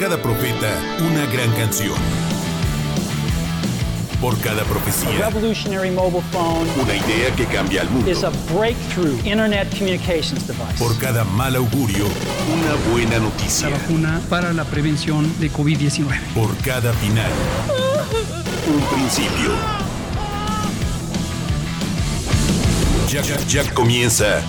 cada profeta, una gran canción. Por cada profecía, revolutionary mobile phone una idea que cambia al mundo. is a breakthrough internet communications device. Por cada mal augurio, una buena noticia. la vacuna para la prevención de COVID-19. Por cada final, un principio. Ya, ya, ya comienza.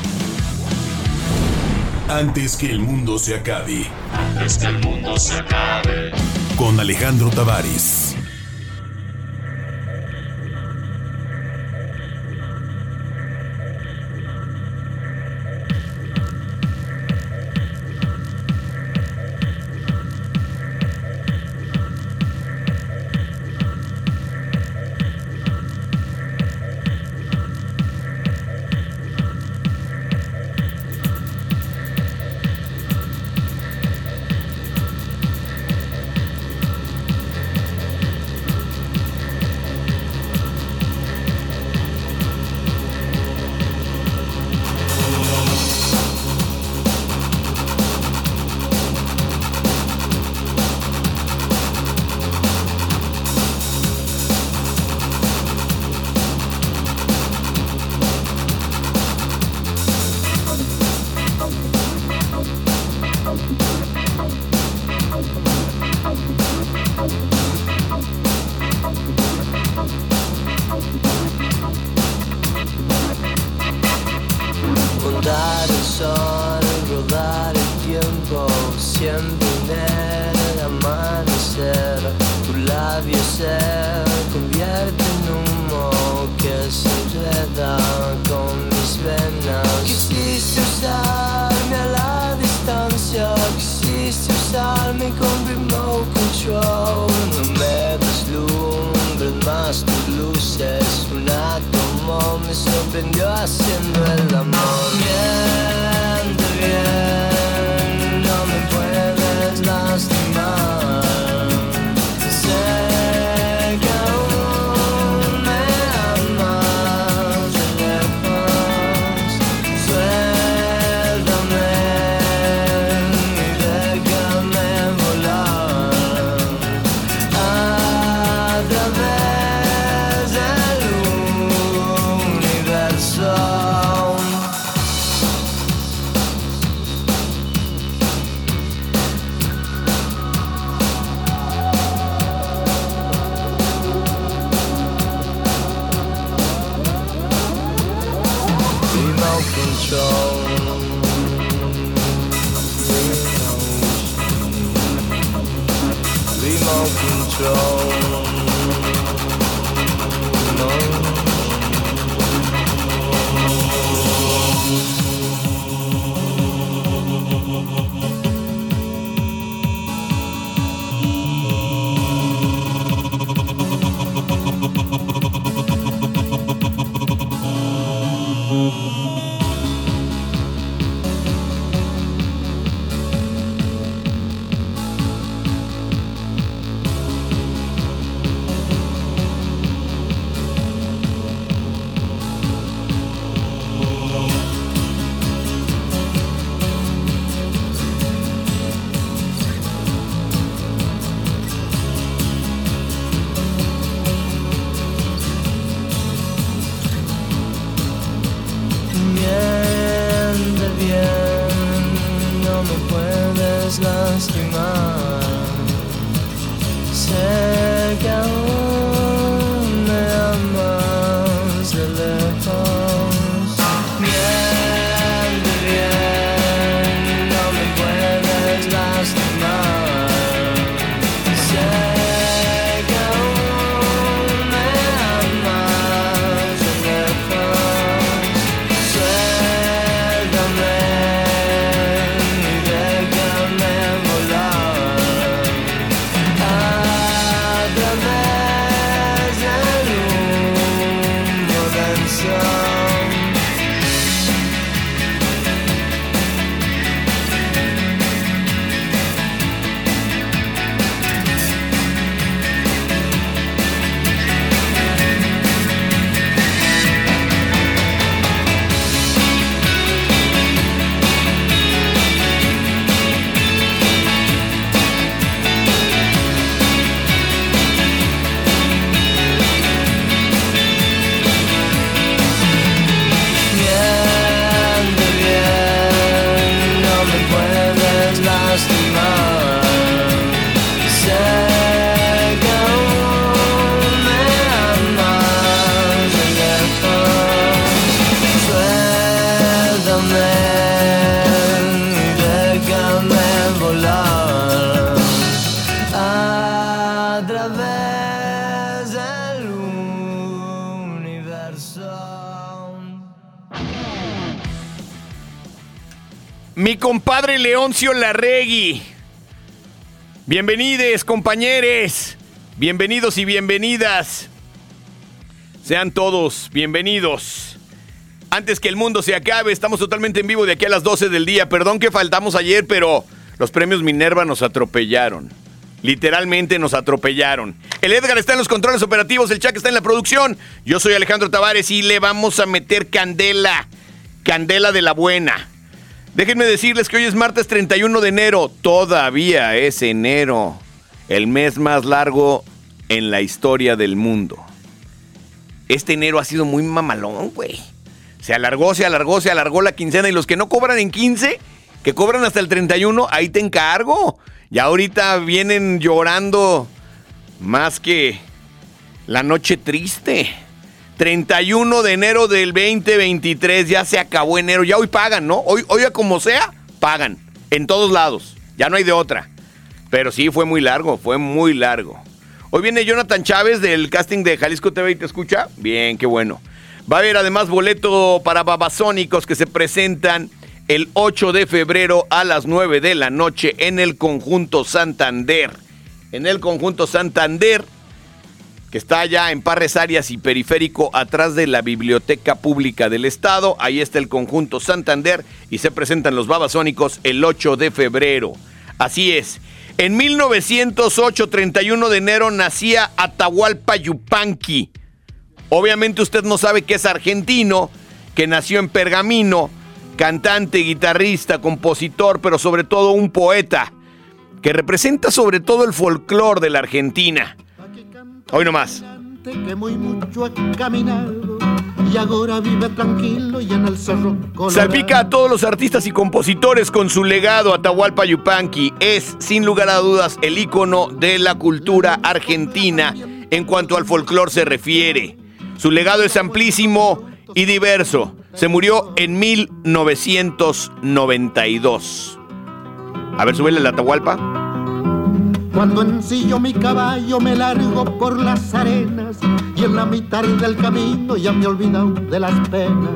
Antes que el mundo se acabe. Antes que el mundo se acabe. Con Alejandro Tavares. Leoncio Larregui. Bienvenides, compañeros. Bienvenidos y bienvenidas. Sean todos bienvenidos. Antes que el mundo se acabe, estamos totalmente en vivo de aquí a las 12 del día. Perdón que faltamos ayer, pero los premios Minerva nos atropellaron. Literalmente nos atropellaron. El Edgar está en los controles operativos, el Chuck está en la producción. Yo soy Alejandro Tavares y le vamos a meter candela. Candela de la buena. Déjenme decirles que hoy es martes 31 de enero. Todavía es enero. El mes más largo en la historia del mundo. Este enero ha sido muy mamalón, güey. Se alargó, se alargó, se alargó la quincena. Y los que no cobran en 15, que cobran hasta el 31, ahí te encargo. Ya ahorita vienen llorando más que la noche triste. 31 de enero del 2023, ya se acabó enero, ya hoy pagan, ¿no? Hoy, hoy como sea, pagan, en todos lados, ya no hay de otra. Pero sí, fue muy largo, fue muy largo. Hoy viene Jonathan Chávez del casting de Jalisco TV y te escucha. Bien, qué bueno. Va a haber además boleto para babasónicos que se presentan el 8 de febrero a las 9 de la noche en el conjunto Santander. En el conjunto Santander que está allá en Parres Arias y Periférico, atrás de la Biblioteca Pública del Estado. Ahí está el conjunto Santander y se presentan los babasónicos el 8 de febrero. Así es. En 1908, 31 de enero, nacía Atahualpa Yupanqui. Obviamente usted no sabe que es argentino, que nació en Pergamino, cantante, guitarrista, compositor, pero sobre todo un poeta, que representa sobre todo el folclore de la Argentina. Hoy nomás. que muy mucho ha caminado y ahora vive tranquilo y en el cerro colorado. Salpica a todos los artistas y compositores con su legado. Atahualpa Yupanqui es, sin lugar a dudas, el ícono de la cultura argentina en cuanto al folclore se refiere. Su legado es amplísimo y diverso. Se murió en 1992. A ver, súbele la Atahualpa. Cuando ensillo mi caballo me largo por las arenas y en la mitad del camino ya me he olvidado de las penas.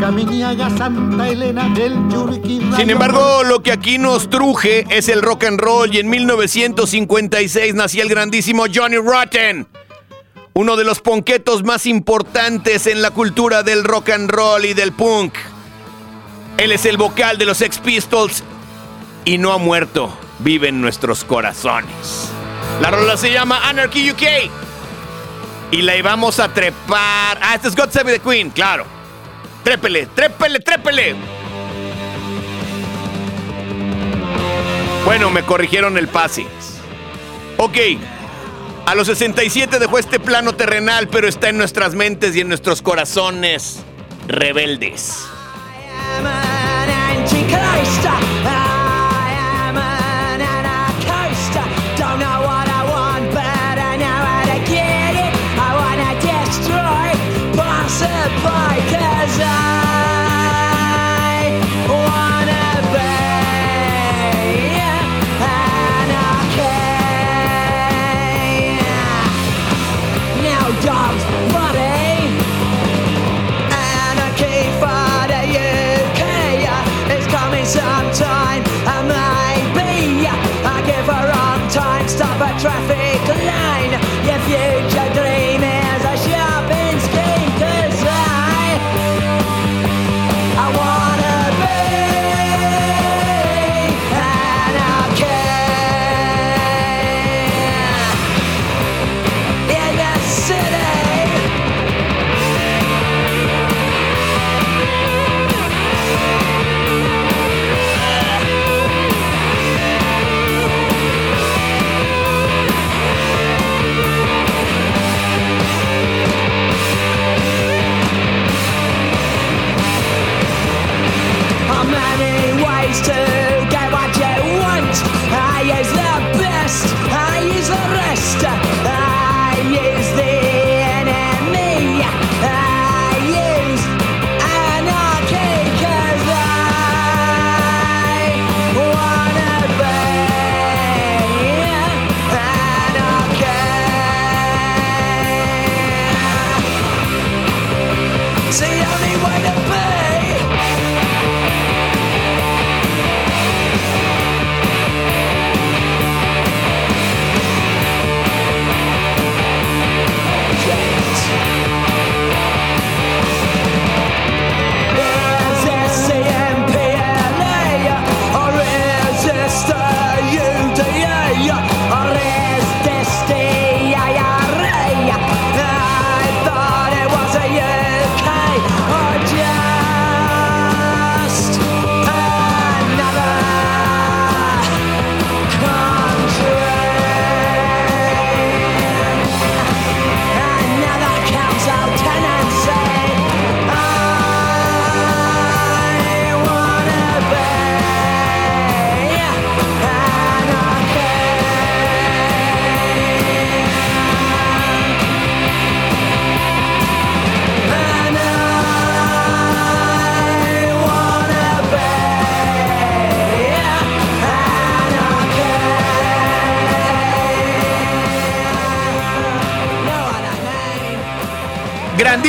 Caminiaga Santa Elena del Churqui. Sin embargo, lo que aquí nos truje es el rock and roll y en 1956 nacía el grandísimo Johnny Rotten, uno de los ponquetos más importantes en la cultura del rock and roll y del punk. Él es el vocal de los Sex Pistols y no ha muerto, vive en nuestros corazones. La rola se llama Anarchy UK y la íbamos a trepar. Ah, este es God Save the Queen, claro. Trépele, trépele, trépele. Bueno, me corrigieron el pase. Ok. A los 67 dejó este plano terrenal, pero está en nuestras mentes y en nuestros corazones rebeldes. an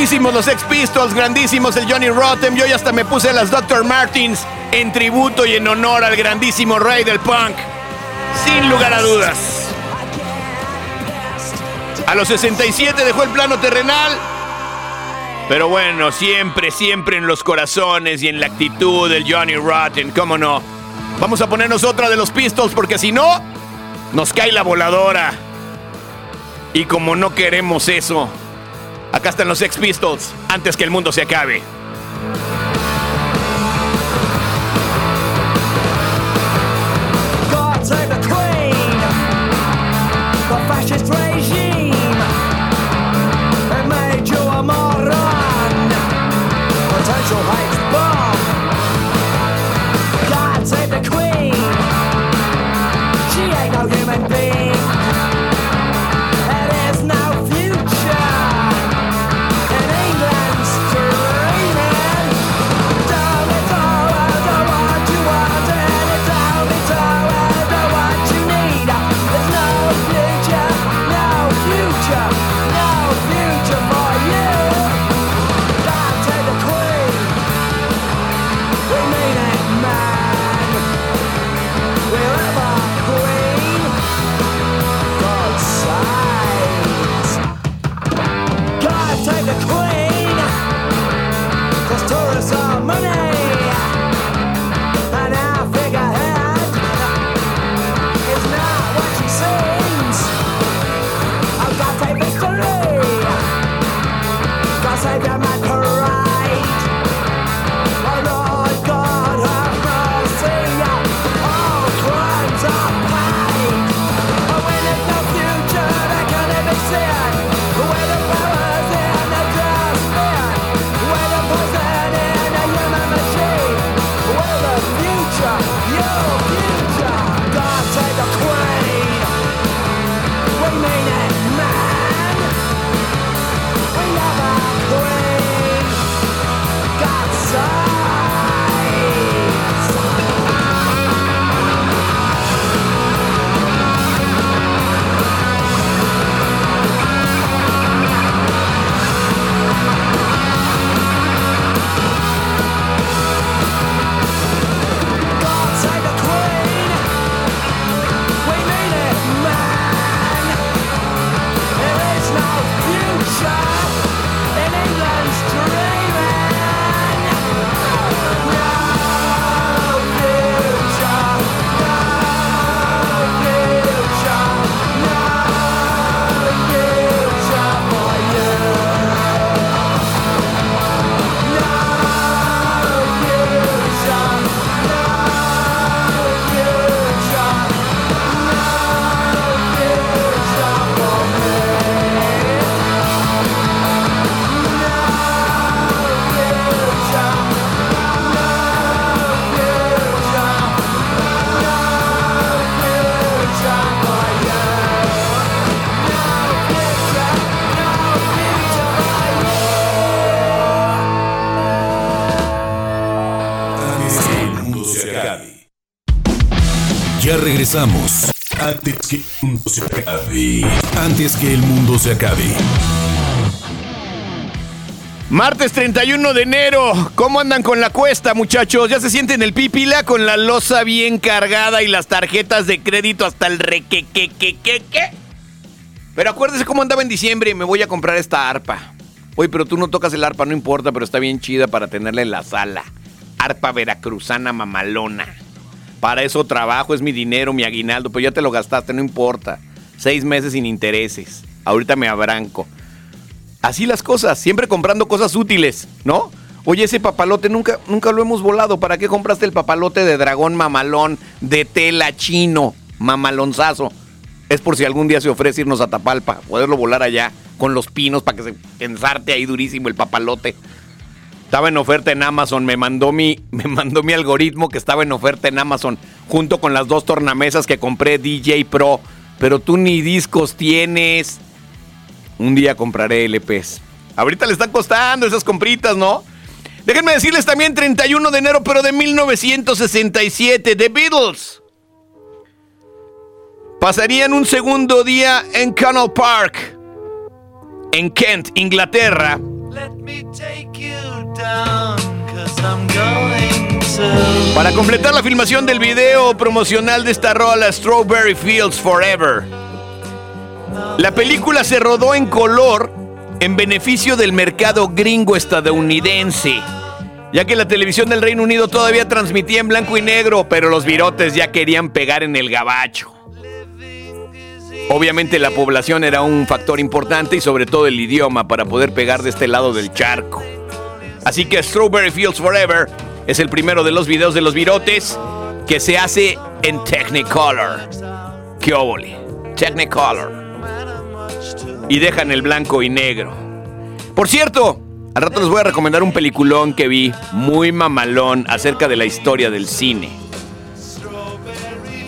Grandísimos los Ex Pistols, grandísimos el Johnny Rotten. Yo ya hasta me puse las Dr. Martins en tributo y en honor al grandísimo rey del punk. Sin lugar a dudas. A los 67 dejó el plano terrenal. Pero bueno, siempre, siempre en los corazones y en la actitud del Johnny Rotten, cómo no. Vamos a ponernos otra de los Pistols porque si no, nos cae la voladora. Y como no queremos eso, acá están los Sex Pistols antes que el mundo se acabe. God save your regresamos. Antes que el mundo se acabe. Antes que el mundo se acabe. Martes 31 de enero. ¿Cómo andan con la cuesta, muchachos? ¿Ya se sienten el pipila con la losa bien cargada y las tarjetas de crédito hasta el re que que que que que? Pero acuérdese cómo andaba en diciembre. Me voy a comprar esta arpa. Oye, pero tú no tocas el arpa, no importa, pero está bien chida para tenerla en la sala. Arpa veracruzana mamalona. Para eso trabajo, es mi dinero, mi aguinaldo, pero ya te lo gastaste, no importa. Seis meses sin intereses. Ahorita me abranco. Así las cosas, siempre comprando cosas útiles, ¿no? Oye, ese papalote nunca, nunca lo hemos volado. ¿Para qué compraste el papalote de dragón mamalón, de tela chino, mamalonzazo? Es por si algún día se ofrece irnos a Tapalpa, poderlo volar allá con los pinos para que se ensarte ahí durísimo el papalote. Estaba en oferta en Amazon, me mandó mi, me mandó mi algoritmo que estaba en oferta en Amazon, junto con las dos tornamesas que compré DJ Pro. Pero tú ni discos tienes. Un día compraré LPs. Ahorita le están costando esas compritas, ¿no? Déjenme decirles también 31 de enero, pero de 1967, The Beatles. Pasarían un segundo día en Canal Park, en Kent, Inglaterra, Para completar la filmación del video promocional de esta rola Strawberry Fields Forever. La película se rodó en color en beneficio del mercado gringo estadounidense, ya que la televisión del Reino Unido todavía transmitía en blanco y negro, pero los virotes ya querían pegar en el gabacho. Obviamente la población era un factor importante y sobre todo el idioma para poder pegar de este lado del charco. Así que Strawberry Fields Forever es el primero de los videos de los virotes que se hace en Technicolor. ¡Qué óvole! Technicolor. Y dejan el blanco y negro. Por cierto, al rato les voy a recomendar un peliculón que vi muy mamalón acerca de la historia del cine.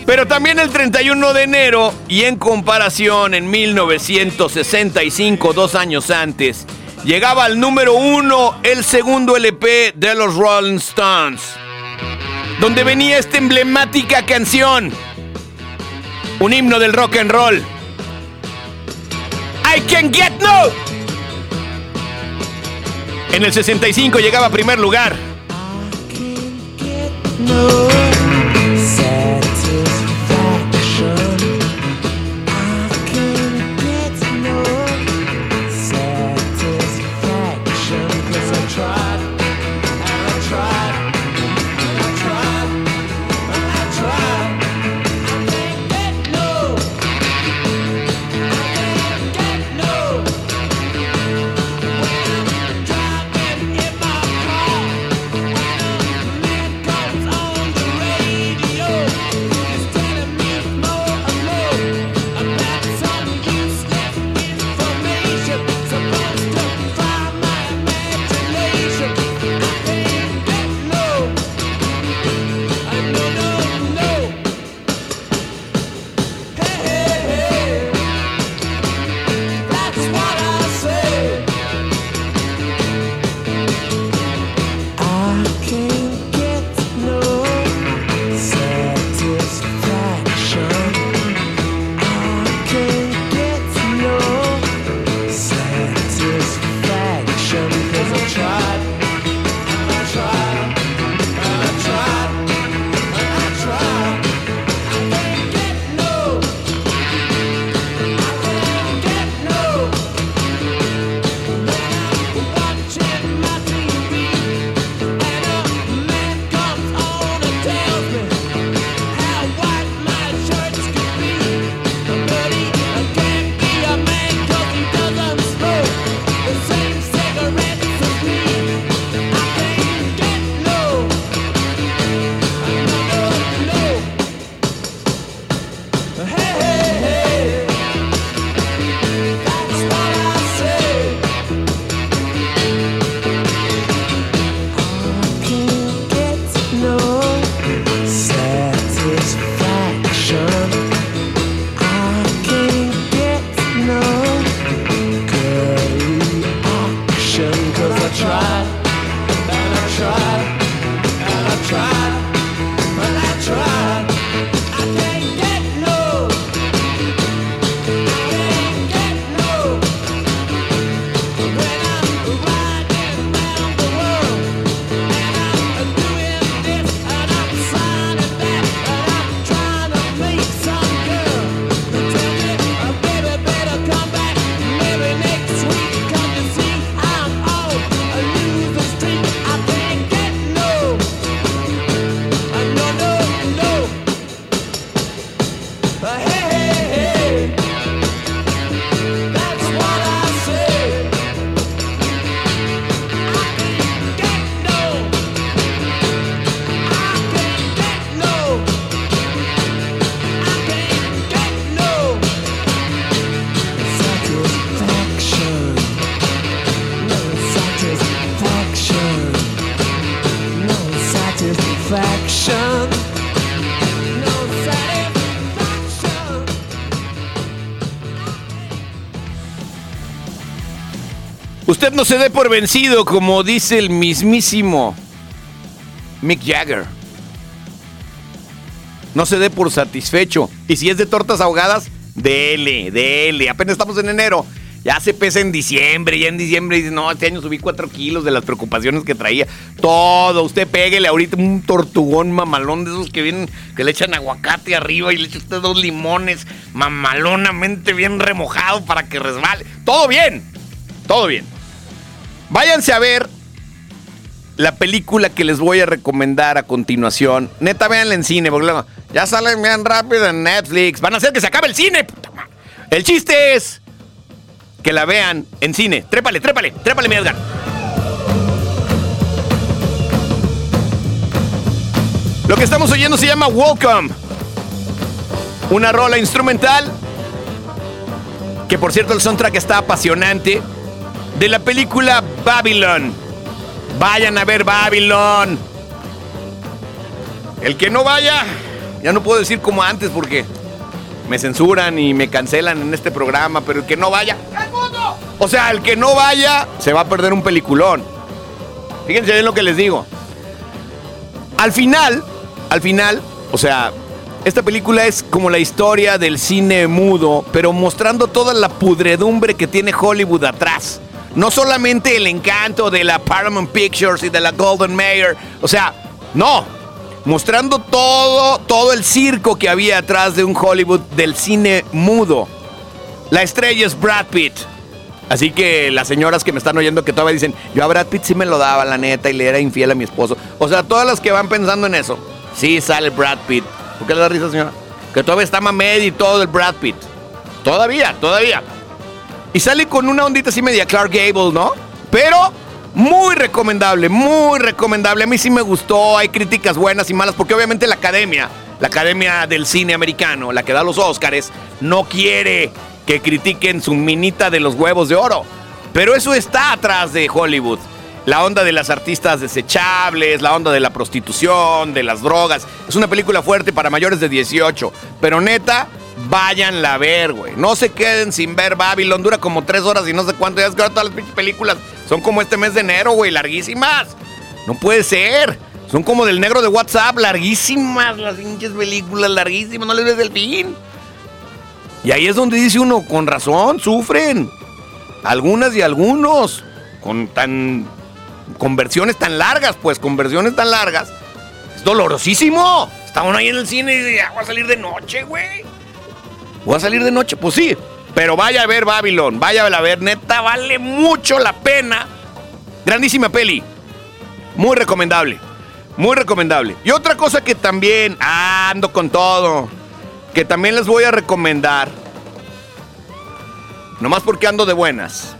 Pero también el 31 de enero y en comparación en 1965, dos años antes, llegaba al número uno el segundo LP de los Rolling Stones, donde venía esta emblemática canción, un himno del rock and roll. I can get no. En el 65 llegaba a primer lugar. Usted no se dé por vencido, como dice el mismísimo Mick Jagger. No se dé por satisfecho. Y si es de tortas ahogadas, dele, dele. Apenas estamos en enero. Ya se pesa en diciembre, ya en diciembre dice, no, este año subí cuatro kilos de las preocupaciones que traía. Todo, usted péguele ahorita un tortugón mamalón de esos que vienen, que le echan aguacate arriba y le echa usted dos limones mamalonamente bien remojado para que resbale. Todo bien, todo bien. Váyanse a ver la película que les voy a recomendar a continuación. Neta, véanla en cine, porque ya salen bien rápido en Netflix. Van a hacer que se acabe el cine. El chiste es que la vean en cine. Trépale, trépale, trépale, mi. Lo que estamos oyendo se llama Welcome. Una rola instrumental. Que por cierto el soundtrack está apasionante. De la película Babylon. Vayan a ver Babylon. El que no vaya, ya no puedo decir como antes porque me censuran y me cancelan en este programa, pero el que no vaya, o sea, el que no vaya se va a perder un peliculón. Fíjense bien lo que les digo. Al final, al final, o sea, esta película es como la historia del cine mudo, pero mostrando toda la pudredumbre que tiene Hollywood atrás. No solamente el encanto de la Paramount Pictures y de la Golden Mayer, o sea, no, mostrando todo, todo el circo que había atrás de un Hollywood del cine mudo. La estrella es Brad Pitt. Así que las señoras que me están oyendo que todavía dicen, yo a Brad Pitt sí me lo daba, la neta, y le era infiel a mi esposo. O sea, todas las que van pensando en eso, sí sale Brad Pitt. ¿Por qué le da risa, señora? Que todavía está Mamed y todo el Brad Pitt. Todavía, todavía. Y sale con una ondita así media Clark Gable, ¿no? Pero muy recomendable, muy recomendable. A mí sí me gustó. Hay críticas buenas y malas, porque obviamente la academia, la academia del cine americano, la que da los Óscares, no quiere que critiquen su minita de los huevos de oro. Pero eso está atrás de Hollywood. La onda de las artistas desechables, la onda de la prostitución, de las drogas. Es una película fuerte para mayores de 18. Pero neta, váyanla a ver, güey. No se queden sin ver Babylon. Dura como tres horas y no sé cuánto. Ya es que ahora todas las pinches películas son como este mes de enero, güey. Larguísimas. No puede ser. Son como del negro de WhatsApp. Larguísimas las pinches películas. Larguísimas. No les ves el fin. Y ahí es donde dice uno, con razón, sufren. Algunas y algunos. Con tan. Con versiones tan largas, pues, con versiones tan largas. Es dolorosísimo. Está uno ahí en el cine y dice, ya voy a salir de noche, güey. Voy a salir de noche, pues sí. Pero vaya a ver Babylon, vaya a ver, neta, vale mucho la pena. Grandísima peli. Muy recomendable. Muy recomendable. Y otra cosa que también ah, ando con todo. Que también les voy a recomendar. Nomás porque ando de buenas.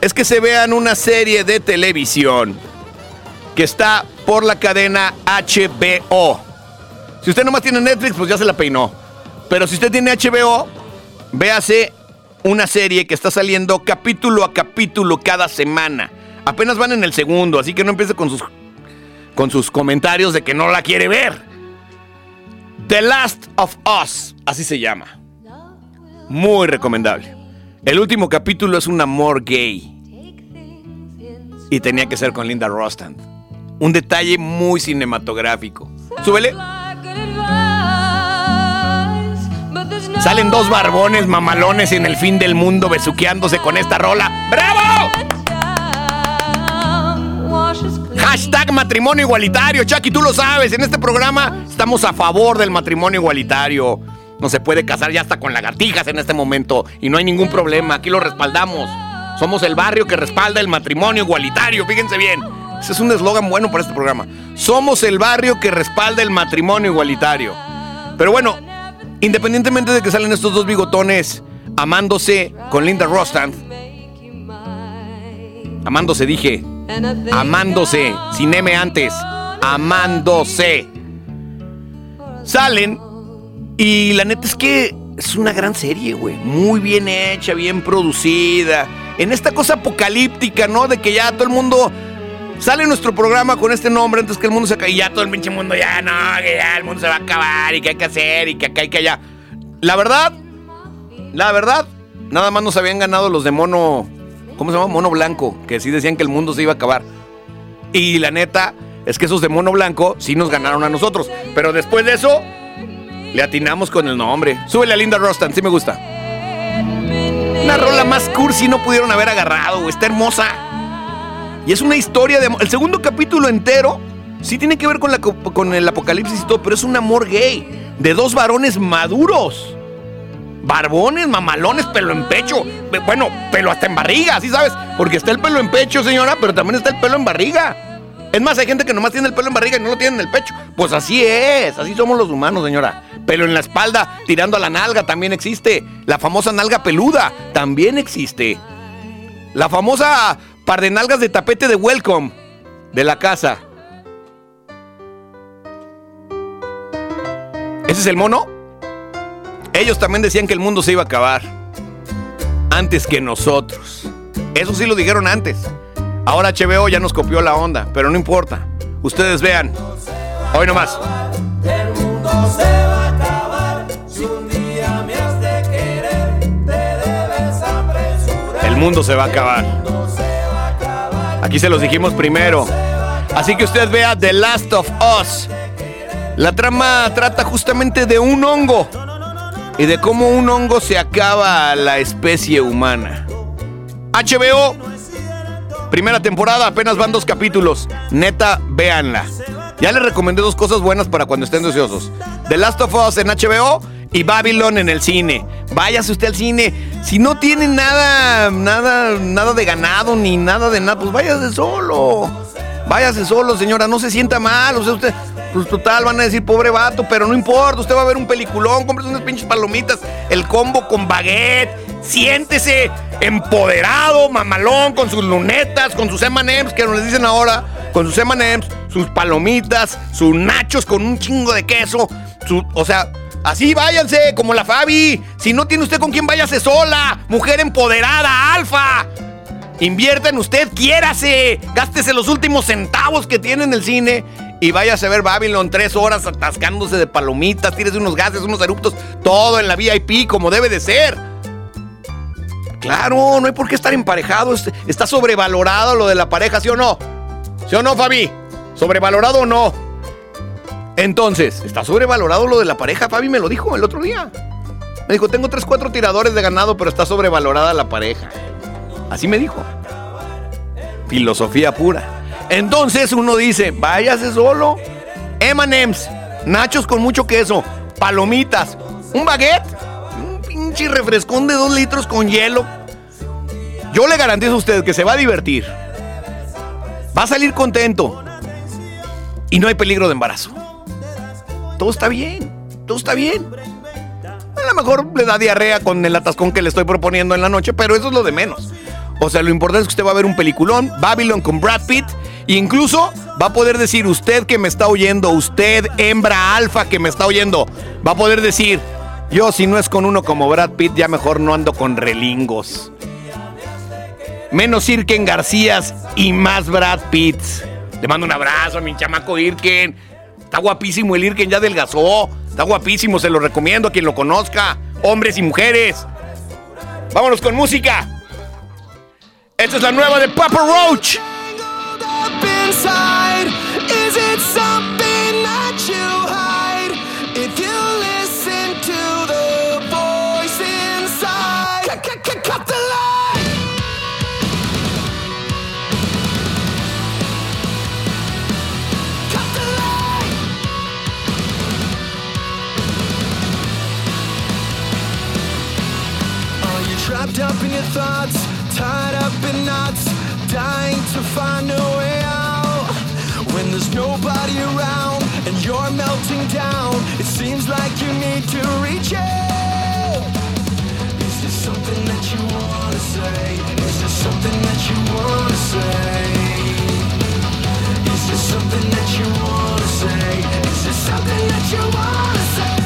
Es que se vean una serie de televisión que está por la cadena HBO. Si usted nomás tiene Netflix, pues ya se la peinó. Pero si usted tiene HBO, véase una serie que está saliendo capítulo a capítulo cada semana. Apenas van en el segundo, así que no empiece con sus, con sus comentarios de que no la quiere ver. The Last of Us, así se llama. Muy recomendable. El último capítulo es un amor gay. Y tenía que ser con Linda Rostand. Un detalle muy cinematográfico. Súbele. Salen dos barbones mamalones en el fin del mundo besuqueándose con esta rola. ¡Bravo! Hashtag matrimonio igualitario. Chucky, tú lo sabes. En este programa estamos a favor del matrimonio igualitario. No se puede casar ya hasta con lagartijas en este momento. Y no hay ningún problema. Aquí lo respaldamos. Somos el barrio que respalda el matrimonio igualitario. Fíjense bien. Ese es un eslogan bueno para este programa. Somos el barrio que respalda el matrimonio igualitario. Pero bueno, independientemente de que salen estos dos bigotones amándose con Linda Rostand, amándose dije, amándose, sin M antes, amándose. Salen y la neta es que es una gran serie, güey. Muy bien hecha, bien producida. En esta cosa apocalíptica, ¿no? De que ya todo el mundo sale nuestro programa con este nombre antes que el mundo se acabe. Y ya todo el pinche mundo ya, no, que ya el mundo se va a acabar y que hay que hacer y que acá y que allá. La verdad, la verdad, nada más nos habían ganado los de mono, ¿cómo se llama? Mono blanco, que sí decían que el mundo se iba a acabar. Y la neta es que esos de mono blanco sí nos ganaron a nosotros. Pero después de eso, le atinamos con el nombre. Súbele a Linda Rostan, sí me gusta. Una rola más cursi no pudieron haber agarrado. Está hermosa. Y es una historia de amor. El segundo capítulo entero sí tiene que ver con, la, co- con el apocalipsis y todo, pero es un amor gay. De dos varones maduros. Barbones, mamalones, pelo en pecho. Bueno, pelo hasta en barriga, ¿sí sabes? Porque está el pelo en pecho, señora, pero también está el pelo en barriga. Es más, hay gente que nomás tiene el pelo en barriga y no lo tiene en el pecho. Pues así es, así somos los humanos, señora. Pelo en la espalda, tirando a la nalga, también existe. La famosa nalga peluda, también existe. La famosa par de nalgas de tapete de welcome de la casa. ¿Ese es el mono? Ellos también decían que el mundo se iba a acabar. Antes que nosotros. Eso sí lo dijeron antes. Ahora HBO ya nos copió la onda, pero no importa. Ustedes vean. Hoy nomás. El mundo se va a acabar. Aquí se los dijimos primero. Así que usted vea The Last of Us. La trama trata justamente de un hongo y de cómo un hongo se acaba a la especie humana. HBO, primera temporada, apenas van dos capítulos. Neta, véanla. Ya les recomendé dos cosas buenas para cuando estén deseosos. The Last of Us en HBO y Babylon en el cine. Váyase usted al cine. Si no tiene nada, nada, nada de ganado ni nada de nada, pues váyase solo. Váyase solo, señora, no se sienta mal. O sea, usted, pues total, van a decir pobre vato, pero no importa. Usted va a ver un peliculón, cómprese unas pinches palomitas, el combo con baguette. Siéntese empoderado, mamalón, con sus lunetas, con sus M&M's, que nos dicen ahora, con sus M&M's, sus palomitas, sus nachos con un chingo de queso. su- o sea, así váyanse, como la Fabi. Si no tiene usted con quién, váyase sola. Mujer empoderada, alfa. Invierta en usted, quiérase. Gástese los últimos centavos que tiene en el cine y váyase a ver Babylon tres horas atascándose de palomitas, tírese unos gases, unos eruptos, todo en la VIP como debe de ser. Claro, no hay por qué estar emparejado. es- Está sobrevalorado lo de la pareja, ¿sí o no? ¿Sí o no, Fabi? ¿Sobrevalorado o no? Entonces, está sobrevalorado lo de la pareja. Fabi me lo dijo el otro día. Me dijo, tengo tres, cuatro tiradores de ganado, pero está sobrevalorada la pareja. Así me dijo. Filosofía pura. Entonces uno dice, váyase solo. M&M's, nachos con mucho queso, palomitas, un baguette, un pinche refrescón de dos litros con hielo. Yo le garantizo a usted que se va a divertir. Va a salir contento. Y no hay peligro de embarazo. Todo está bien, todo está bien. A lo mejor le da diarrea con el atascón que le estoy proponiendo en la noche, pero eso es lo de menos. O sea, lo importante es que usted va a ver un peliculón, Babylon con Brad Pitt, e incluso va a poder decir, usted que me está oyendo, usted, hembra alfa que me está oyendo, va a poder decir, yo si no es con uno como Brad Pitt, ya mejor no ando con relingos. Menos Irken Garcías y más Brad Pitt. Le mando un abrazo a mi chamaco Irken. Está guapísimo el Irken, ya adelgazó. Está guapísimo, se lo recomiendo a quien lo conozca. Hombres y mujeres. Vámonos con música. Esta es la nueva de Papa Roach. Up in your thoughts, tied up in knots, dying to find a way out? When there's nobody around and you're melting down, it seems like you need to reach out. Is there something that you wanna say? Is there something that you wanna say? Is there something that you wanna say? Is there something that you wanna say?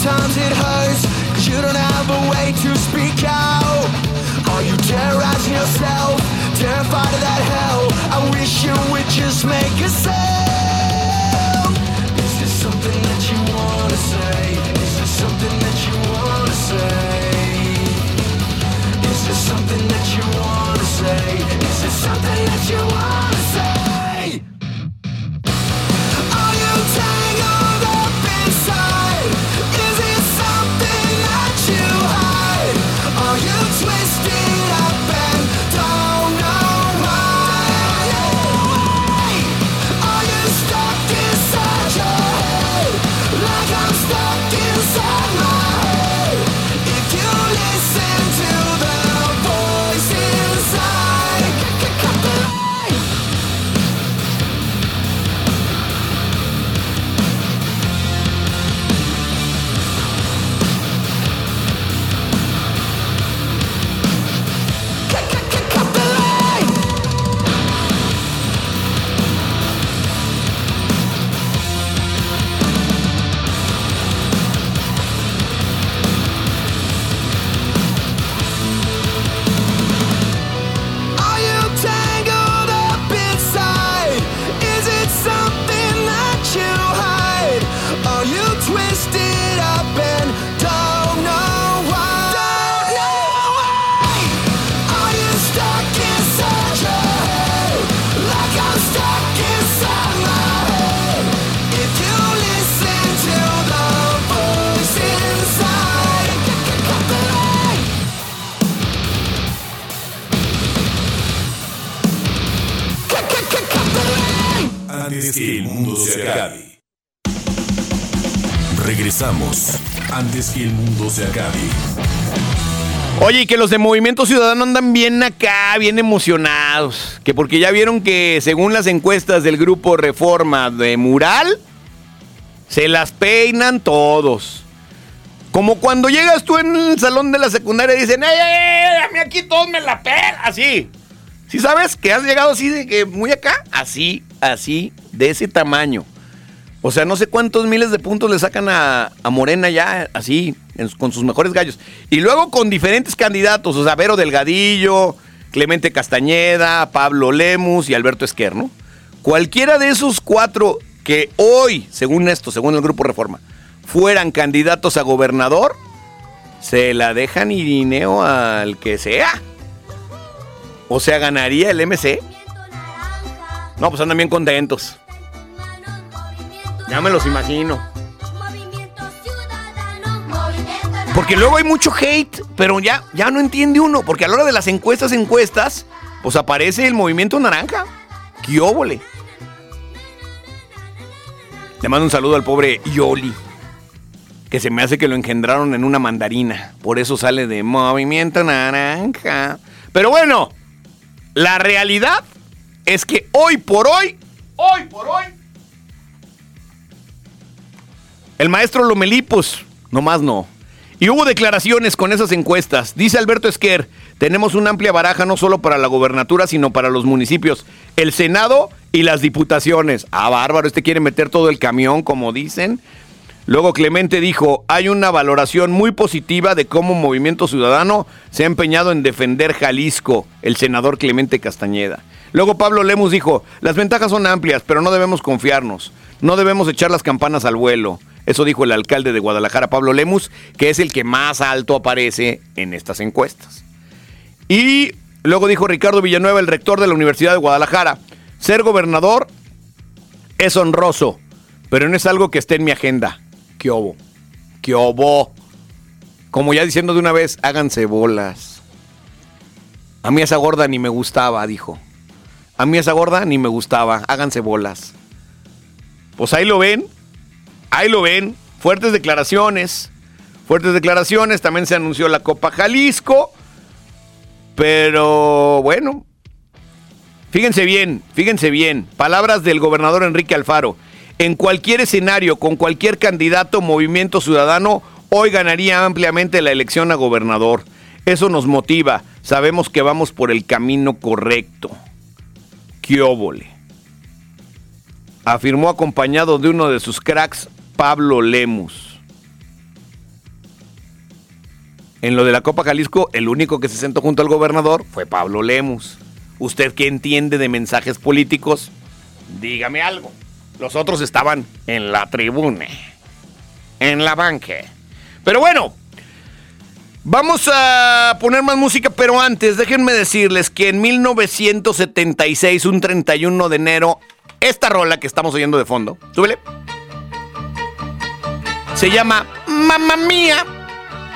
Sometimes it hurts, cause you don't have a way to speak out. Are you terrorizing yourself, terrified of that hell? I wish you would just make a sound. Is this something that you wanna say? Is this something that you wanna say? Is this something that you wanna say? Is this something that you wanna say? El mundo se acabe. Oye, y que los de Movimiento Ciudadano andan bien acá, bien emocionados. Que porque ya vieron que según las encuestas del grupo Reforma de Mural, se las peinan todos. Como cuando llegas tú en el salón de la secundaria y dicen, ¡ay, ay, ay! A mí aquí todos me la pelan. Así. ¿Sí sabes que has llegado así de que muy acá? Así, así, de ese tamaño. O sea, no sé cuántos miles de puntos le sacan a, a Morena ya, así, en- con sus mejores gallos. Y luego con diferentes candidatos, o sea, Vero Delgadillo, Clemente Castañeda, Pablo Lemus y Alberto Esquer, ¿no? Cualquiera de esos cuatro que hoy, según esto, según el Grupo Reforma, fueran candidatos a gobernador, se la dejan irineo al que sea. O sea, ganaría el MC. No, pues andan bien contentos. Ya me los imagino. Porque luego hay mucho hate, pero ya, ya no entiende uno. Porque a la hora de las encuestas, encuestas, pues aparece el movimiento naranja. ¡Qué óvole! Le mando un saludo al pobre Yoli. Que se me hace que lo engendraron en una mandarina. Por eso sale de movimiento naranja. Pero bueno, la realidad es que hoy por hoy, hoy por hoy, el maestro Lomelí, pues, nomás no. Y hubo declaraciones con esas encuestas. Dice Alberto Esquer, tenemos una amplia baraja no solo para la gobernatura, sino para los municipios, el Senado y las diputaciones. Ah, bárbaro, este quiere meter todo el camión, como dicen. Luego Clemente dijo, hay una valoración muy positiva de cómo Movimiento Ciudadano se ha empeñado en defender Jalisco, el senador Clemente Castañeda. Luego Pablo Lemus dijo, las ventajas son amplias, pero no debemos confiarnos, no debemos echar las campanas al vuelo. Eso dijo el alcalde de Guadalajara, Pablo Lemus, que es el que más alto aparece en estas encuestas. Y luego dijo Ricardo Villanueva, el rector de la Universidad de Guadalajara, ser gobernador es honroso, pero no es algo que esté en mi agenda. ¿Qué obo? ¿Qué obo? Como ya diciendo de una vez, háganse bolas. A mí esa gorda ni me gustaba, dijo. A mí esa gorda ni me gustaba, háganse bolas. Pues ahí lo ven, ahí lo ven, fuertes declaraciones, fuertes declaraciones, también se anunció la Copa Jalisco, pero bueno, fíjense bien, fíjense bien, palabras del gobernador Enrique Alfaro, en cualquier escenario, con cualquier candidato, movimiento ciudadano, hoy ganaría ampliamente la elección a gobernador. Eso nos motiva, sabemos que vamos por el camino correcto. ¡Qué óvole! Afirmó acompañado de uno de sus cracks, Pablo Lemus. En lo de la Copa Jalisco, el único que se sentó junto al gobernador fue Pablo Lemus. ¿Usted qué entiende de mensajes políticos? Dígame algo. Los otros estaban en la tribuna, en la banca. Pero bueno, vamos a poner más música, pero antes déjenme decirles que en 1976, un 31 de enero, esta rola que estamos oyendo de fondo, súbele, se llama Mamma Mía,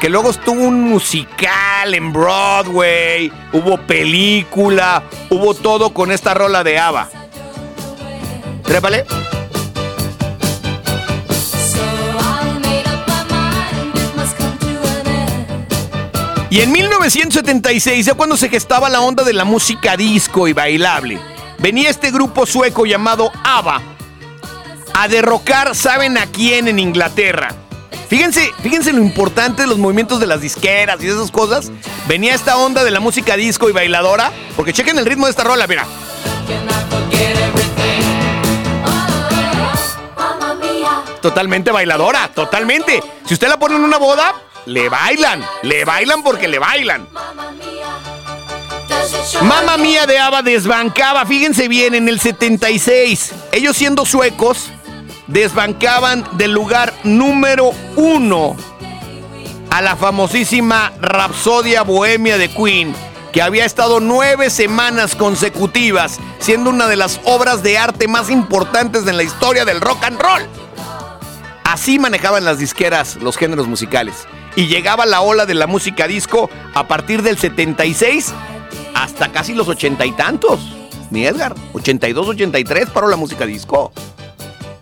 que luego estuvo un musical en Broadway, hubo película, hubo todo con esta rola de ABBA. Trépale. Y en 1976, ya cuando se gestaba la onda de la música disco y bailable, venía este grupo sueco llamado ABBA a derrocar, ¿saben a quién en Inglaterra? Fíjense, fíjense lo importante de los movimientos de las disqueras y esas cosas. Venía esta onda de la música disco y bailadora, porque chequen el ritmo de esta rola, mira. Totalmente bailadora, totalmente. Si usted la pone en una boda, le bailan, le bailan porque le bailan. Mamma mía de Ava desbancaba, fíjense bien, en el 76. Ellos siendo suecos, desbancaban del lugar número uno a la famosísima Rapsodia Bohemia de Queen, que había estado nueve semanas consecutivas, siendo una de las obras de arte más importantes en la historia del rock and roll. Así manejaban las disqueras los géneros musicales. Y llegaba la ola de la música disco a partir del 76 hasta casi los ochenta y tantos. Mi Edgar, 82, 83 paró la música disco.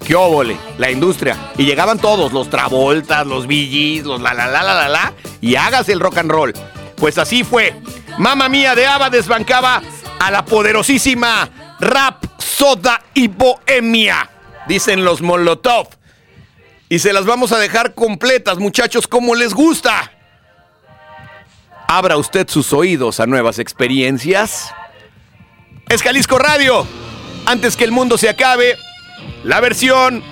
¡Qué óvole! La industria. Y llegaban todos, los Travoltas, los VGs, los la la la la la la. Y hágase el rock and roll. Pues así fue. Mamma mía de Ava desbancaba a la poderosísima Rap, Soda y Bohemia. Dicen los Molotov. Y se las vamos a dejar completas, muchachos, como les gusta. Abra usted sus oídos a nuevas experiencias. Es Jalisco Radio. Antes que el mundo se acabe, la versión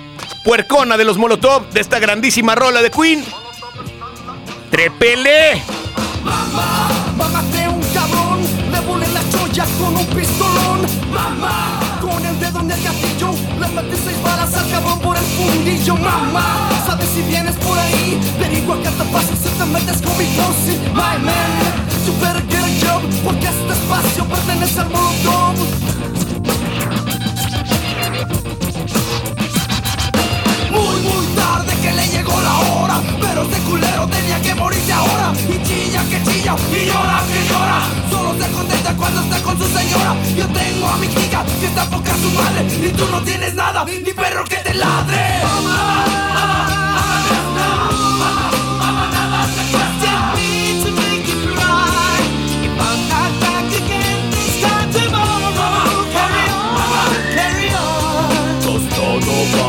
puercona de los Molotov de esta grandísima rola de Queen. Trepele. Un cabrón, le con un pistolón. Fundillo. Mamá, sabes si vienes por ahí, averigua que te pasa si te metes con mi pussy. My man, you better get a job, porque este espacio pertenece al molotov. Muy, muy tarde que le llegó la hora Pero este culero tenía que morirse ahora. Y chilla que chilla y llora que llora. Solo se contenta cuando está con su señora. Yo tengo a mi chica que está poca su madre. Y tú no tienes nada, ni perro que te ladre.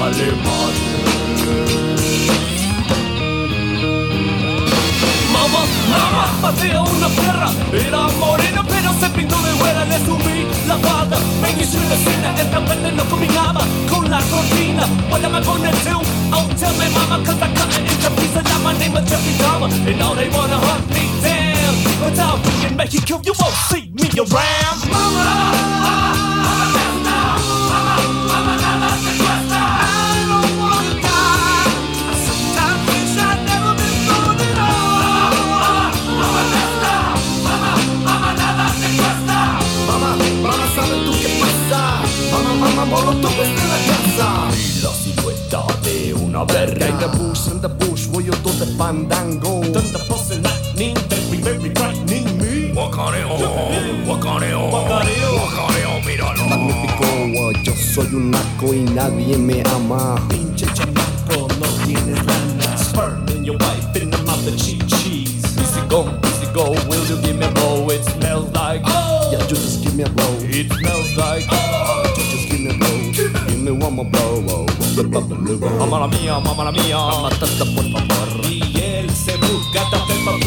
Vale maté a una perra Era morena pero se pintó de güera Le subí la falda, me hice una escena Esta verde no combinaba con la cortina. Am I gonna do? Oh, tell me mama Cause I cut it into pieces Now my name is Jeffrey Dahmer And now they wanna hunt me down But I'll in Mexico You won't see me around. Mama y nadie me ama. Pinche chamaco, no tienes lana. Sperm your wife, in the mouth of cheap cheese. Easy go, easy go, will you give me a blow? It smells like oh. Yeah, you just give me a blow. It smells like oh. You just give me a blow. Give me one more blow. Oh, Mamma la mía, mamma la mía. Mamma tata por favor. Y él se busca también para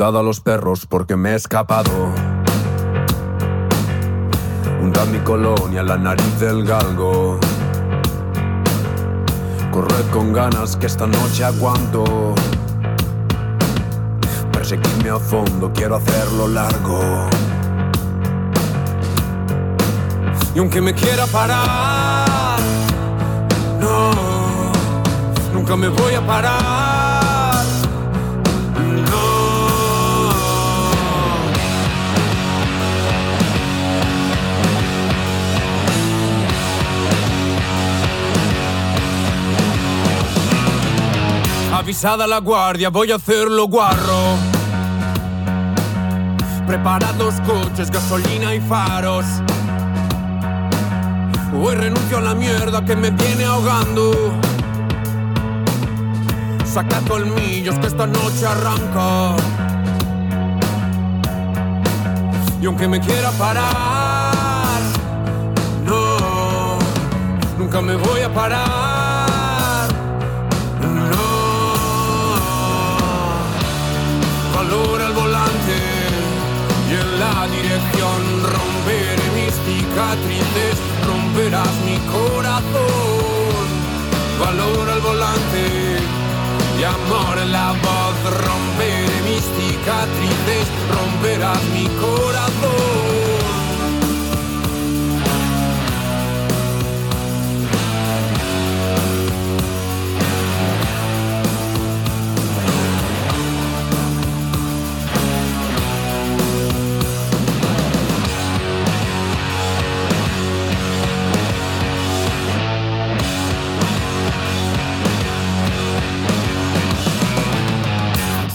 A los perros porque me he escapado. Hunda mi colonia, la nariz del galgo. Corred con ganas que esta noche aguanto. Perseguirme a fondo, quiero hacerlo largo. Y aunque me quiera parar, no, nunca me voy a parar. Avisada la guardia, voy a hacerlo guarro. Preparad los coches, gasolina y faros. Hoy renuncio a la mierda que me viene ahogando. Saca colmillos que esta noche arranca. Y aunque me quiera parar, no, nunca me voy a parar. Dirección romperé mis cicatrices, romperás mi corazón. Valora el volante y amor en la voz, romperé mis cicatrices, romperás mi corazón.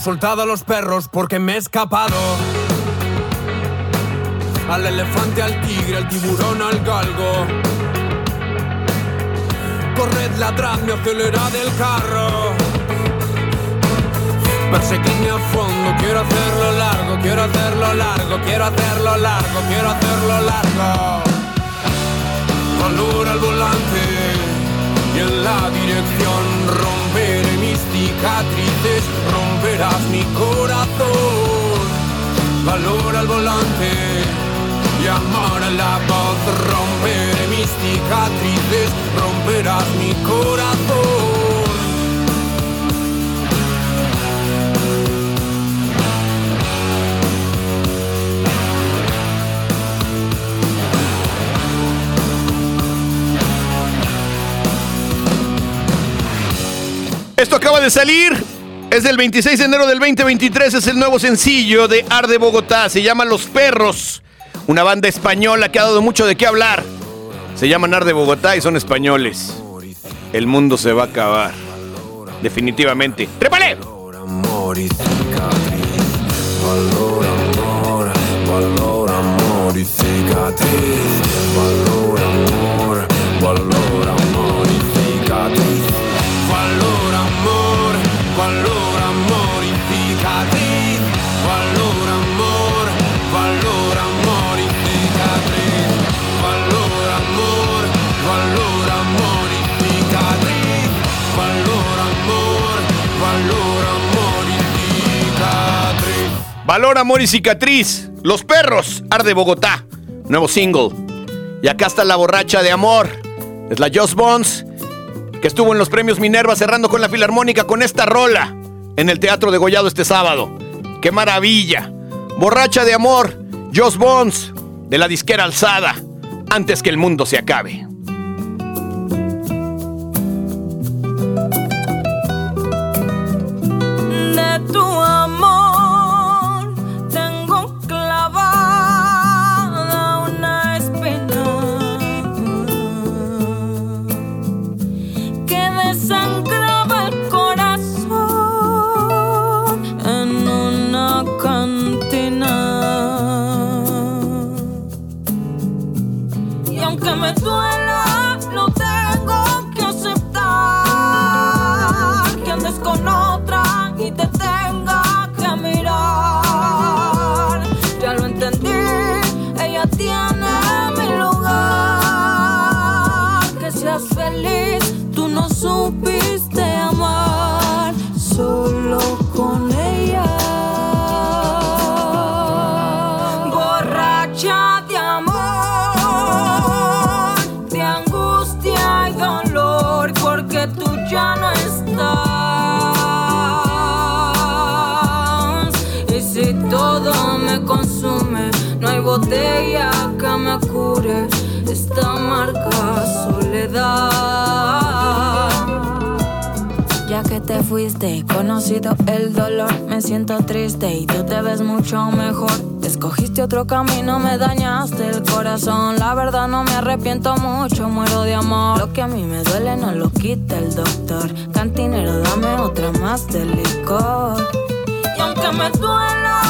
Soltado a los perros porque me he escapado. Al elefante, al tigre, al tiburón, al galgo. Corred, ladradme, acelerad el carro. Perseguidme a fondo, quiero hacerlo largo, quiero hacerlo largo, quiero hacerlo largo, quiero hacerlo largo. Valora el volante y en la dirección romperé mis cicatrices, romperás mi corazón. Valora el volante y amor en la voz, romperé mis cicatrices, romperás mi corazón. Esto acaba de salir. Es del 26 de enero del 2023. Es el nuevo sencillo de Arde Bogotá. Se llama Los Perros. Una banda española que ha dado mucho de qué hablar. Se llaman Arde Bogotá y son españoles. El mundo se va a acabar. Definitivamente. ¡Trépale! Valor, amor, valor, amor y cicatriz. Valor, Valor, amor y cicatriz. Los perros. Arde Bogotá. Nuevo single. Y acá está la borracha de amor. Es la Just Bones. Que estuvo en los premios Minerva cerrando con la Filarmónica con esta rola. En el Teatro de Gollado este sábado. ¡Qué maravilla! Borracha de amor. Just Bones. De la disquera alzada. Antes que el mundo se acabe. Botella que me cure esta marca soledad. Ya que te fuiste, conocido el dolor, me siento triste y tú te ves mucho mejor. Escogiste otro camino, me dañaste el corazón. La verdad no me arrepiento mucho, muero de amor. Lo que a mí me duele no lo quita el doctor. Cantinero, dame otra más de licor. Y aunque me duela,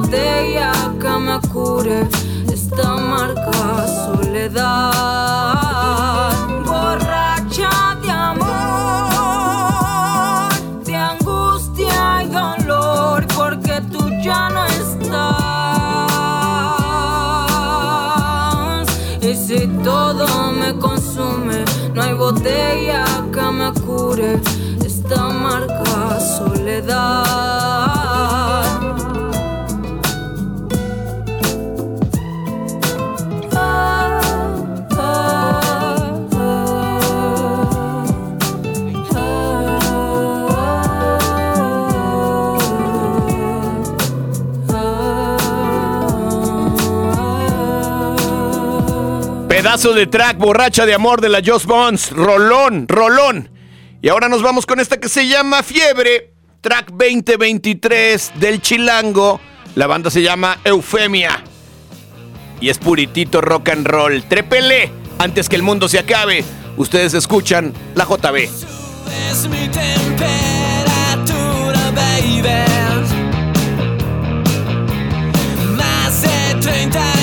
botella que me cure esta marca soledad. Borracha de amor, de angustia y dolor, porque tú ya no estás. Y si todo me consume, no hay botella que me cure esta marca soledad. Pedazo de track, borracha de amor de la Just Bones. Rolón, rolón. Y ahora nos vamos con esta que se llama Fiebre. Track 2023 del Chilango. La banda se llama Eufemia. Y es puritito rock and roll. Trepele antes que el mundo se acabe. Ustedes escuchan la JB. Más de 39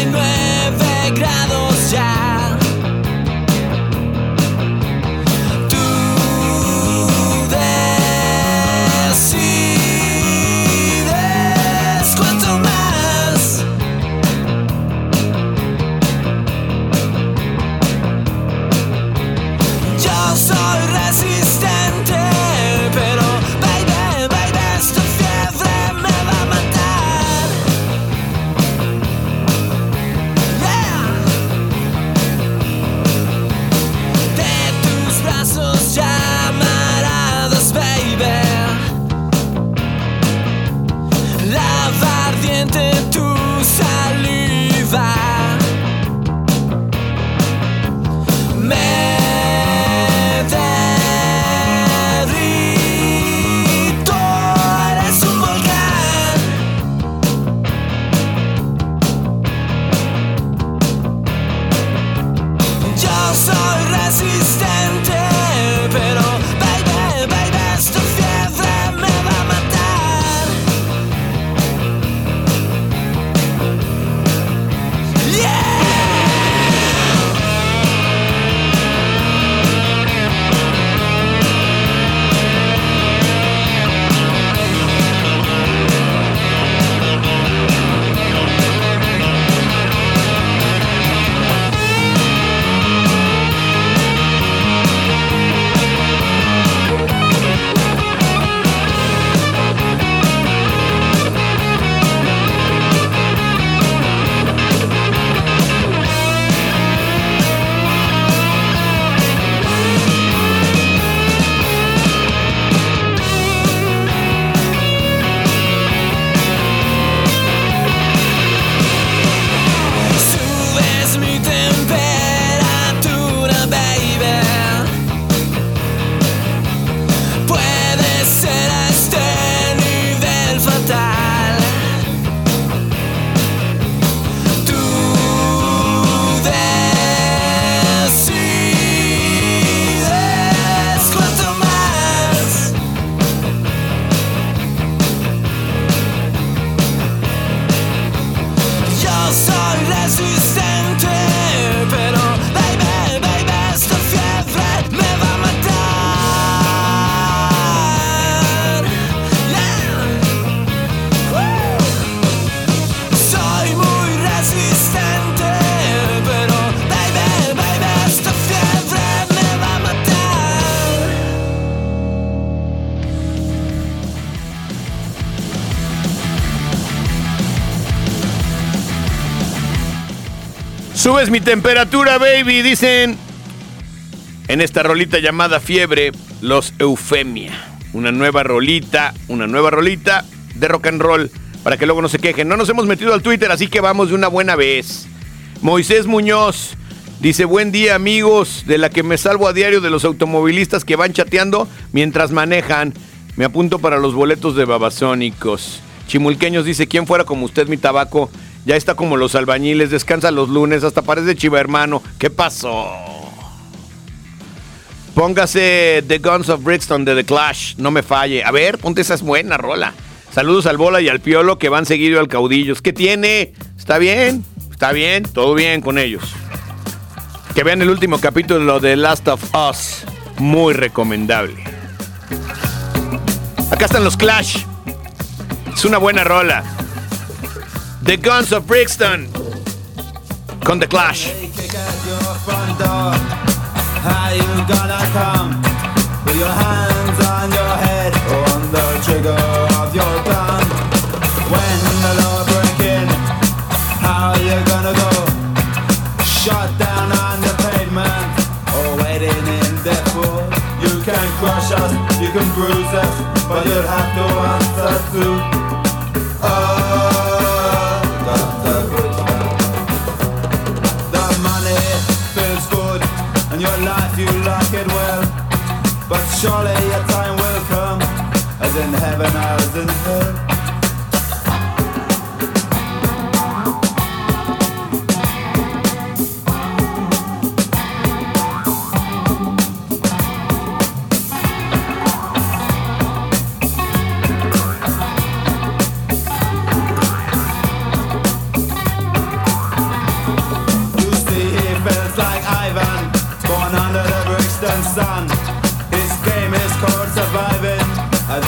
Subes mi temperatura, baby, dicen. En esta rolita llamada Fiebre, los Eufemia. Una nueva rolita, una nueva rolita de rock and roll para que luego no se quejen. No nos hemos metido al Twitter, así que vamos de una buena vez. Moisés Muñoz dice, buen día amigos, de la que me salvo a diario de los automovilistas que van chateando mientras manejan. Me apunto para los boletos de babasónicos. Chimulqueños dice, ¿quién fuera como usted, mi tabaco? Ya está como los albañiles, descansa los lunes, hasta parece chiva hermano. ¿Qué pasó? Póngase The Guns of Brixton de The Clash, no me falle. A ver, ponte esa es buena rola. Saludos al Bola y al Piolo que van seguido al Caudillos. ¿Qué tiene? ¿Está bien? ¿Está bien? Todo bien con ellos. Que vean el último capítulo de Last of Us. Muy recomendable. Acá están los Clash. Es una buena rola. The Guns of Brixton. Con The Clash. How you gonna come with your hands on your head on the trigger of your gun? When the law break in, how you gonna go? Shot down on the pavement or waiting in death row? You can crush us, you can bruise us, but you'll have to answer to. And your life you like it well. But surely your time will come, as in heaven as in hell.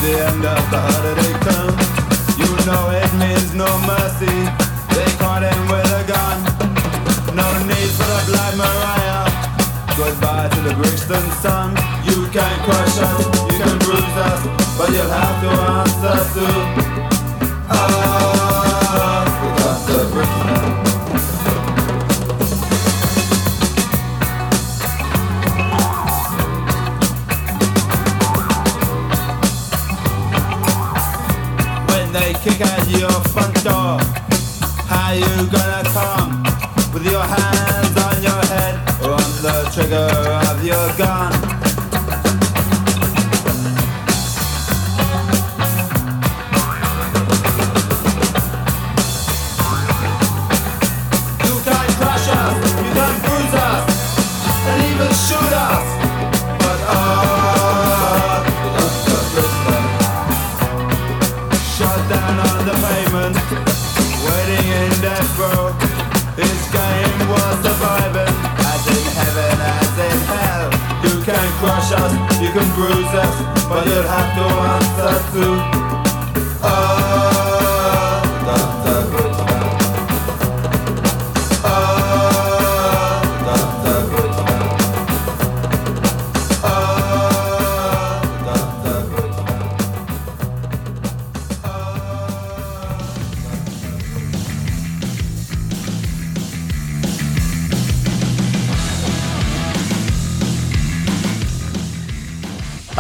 The end of the holiday come, you know it means no mercy. They caught him with a gun. No need for the Black Mariah. Goodbye to the Brixton sun. You can crush us, you can bruise us, but you'll have to answer to. Ah, sugar.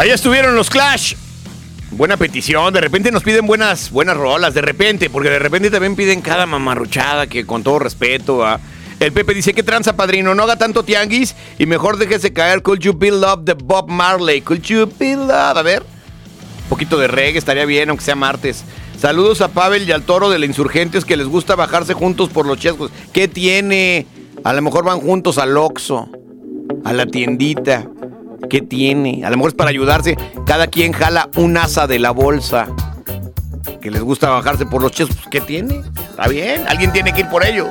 Ahí estuvieron los Clash. Buena petición, de repente nos piden buenas, buenas rolas, de repente, porque de repente también piden cada mamarruchada que con todo respeto a... El Pepe dice, ¿qué tranza, padrino? No haga tanto tianguis y mejor déjese caer Could You Be Love de Bob Marley. Could You Be Love? A ver, un poquito de reggae estaría bien, aunque sea martes. Saludos a Pavel y al Toro de la Insurgentes que les gusta bajarse juntos por los chescos. ¿Qué tiene? A lo mejor van juntos al Oxxo, a la tiendita. ¿Qué tiene? A lo mejor es para ayudarse. Cada quien jala un asa de la bolsa. Que les gusta bajarse por los chescos. ¿Qué tiene? Está bien. Alguien tiene que ir por ellos.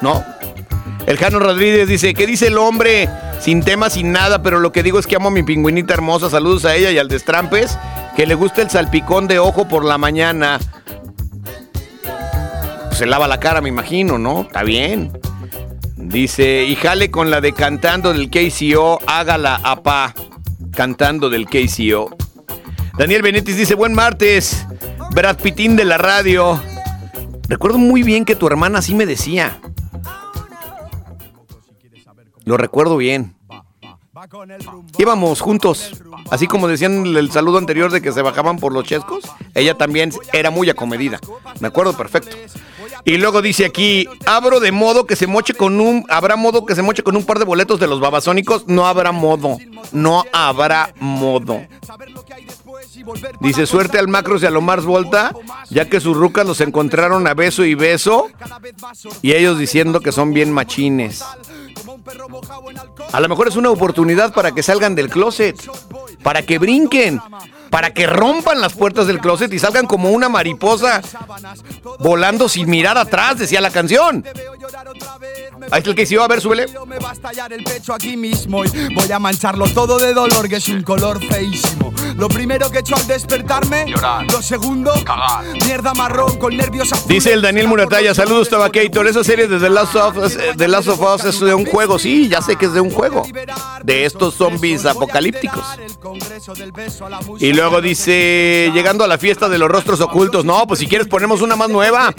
¿No? El Jano Rodríguez dice, ¿qué dice el hombre? Sin tema, sin nada, pero lo que digo es que amo a mi pingüinita hermosa. Saludos a ella y al Destrampes, que le gusta el salpicón de ojo por la mañana. Pues se lava la cara, me imagino, ¿no? Está bien. Dice, y jale con la de cantando del KCO, hágala apá. Cantando del KCO. Daniel Benítez dice, buen martes. Brad Pitín de la radio. Recuerdo muy bien que tu hermana así me decía. Lo recuerdo bien. Íbamos juntos, así como decían el saludo anterior de que se bajaban por los chescos, ella también era muy acomedida. Me acuerdo perfecto. Y luego dice aquí, abro de modo que se moche con un, habrá modo que se moche con un par de boletos de los babasónicos, no habrá modo, no habrá modo. Dice, suerte al Macros y a Lomars Volta, ya que sus rucas los encontraron a beso y beso, y ellos diciendo que son bien machines. A lo mejor es una oportunidad para que salgan del closet, para que brinquen, para que rompan las puertas del closet y salgan como una mariposa volando sin mirar atrás, decía la canción. Ahí está el que hizo, a ver, súbele. Me va a estallar el pecho aquí mismo y voy a mancharlo todo de dolor, que es un color feísimo. Lo primero que he hecho al despertarme, lo segundo, mierda marrón con nervios azules. Dice el Daniel Murataya, saludos Tabacator. Esa serie de The Last of Us, eh, The Last of Us es de un juego, sí, ya sé que es de un juego. De estos zombies apocalípticos. Y luego dice, llegando a la fiesta de los rostros ocultos. No, pues si quieres ponemos una más nueva.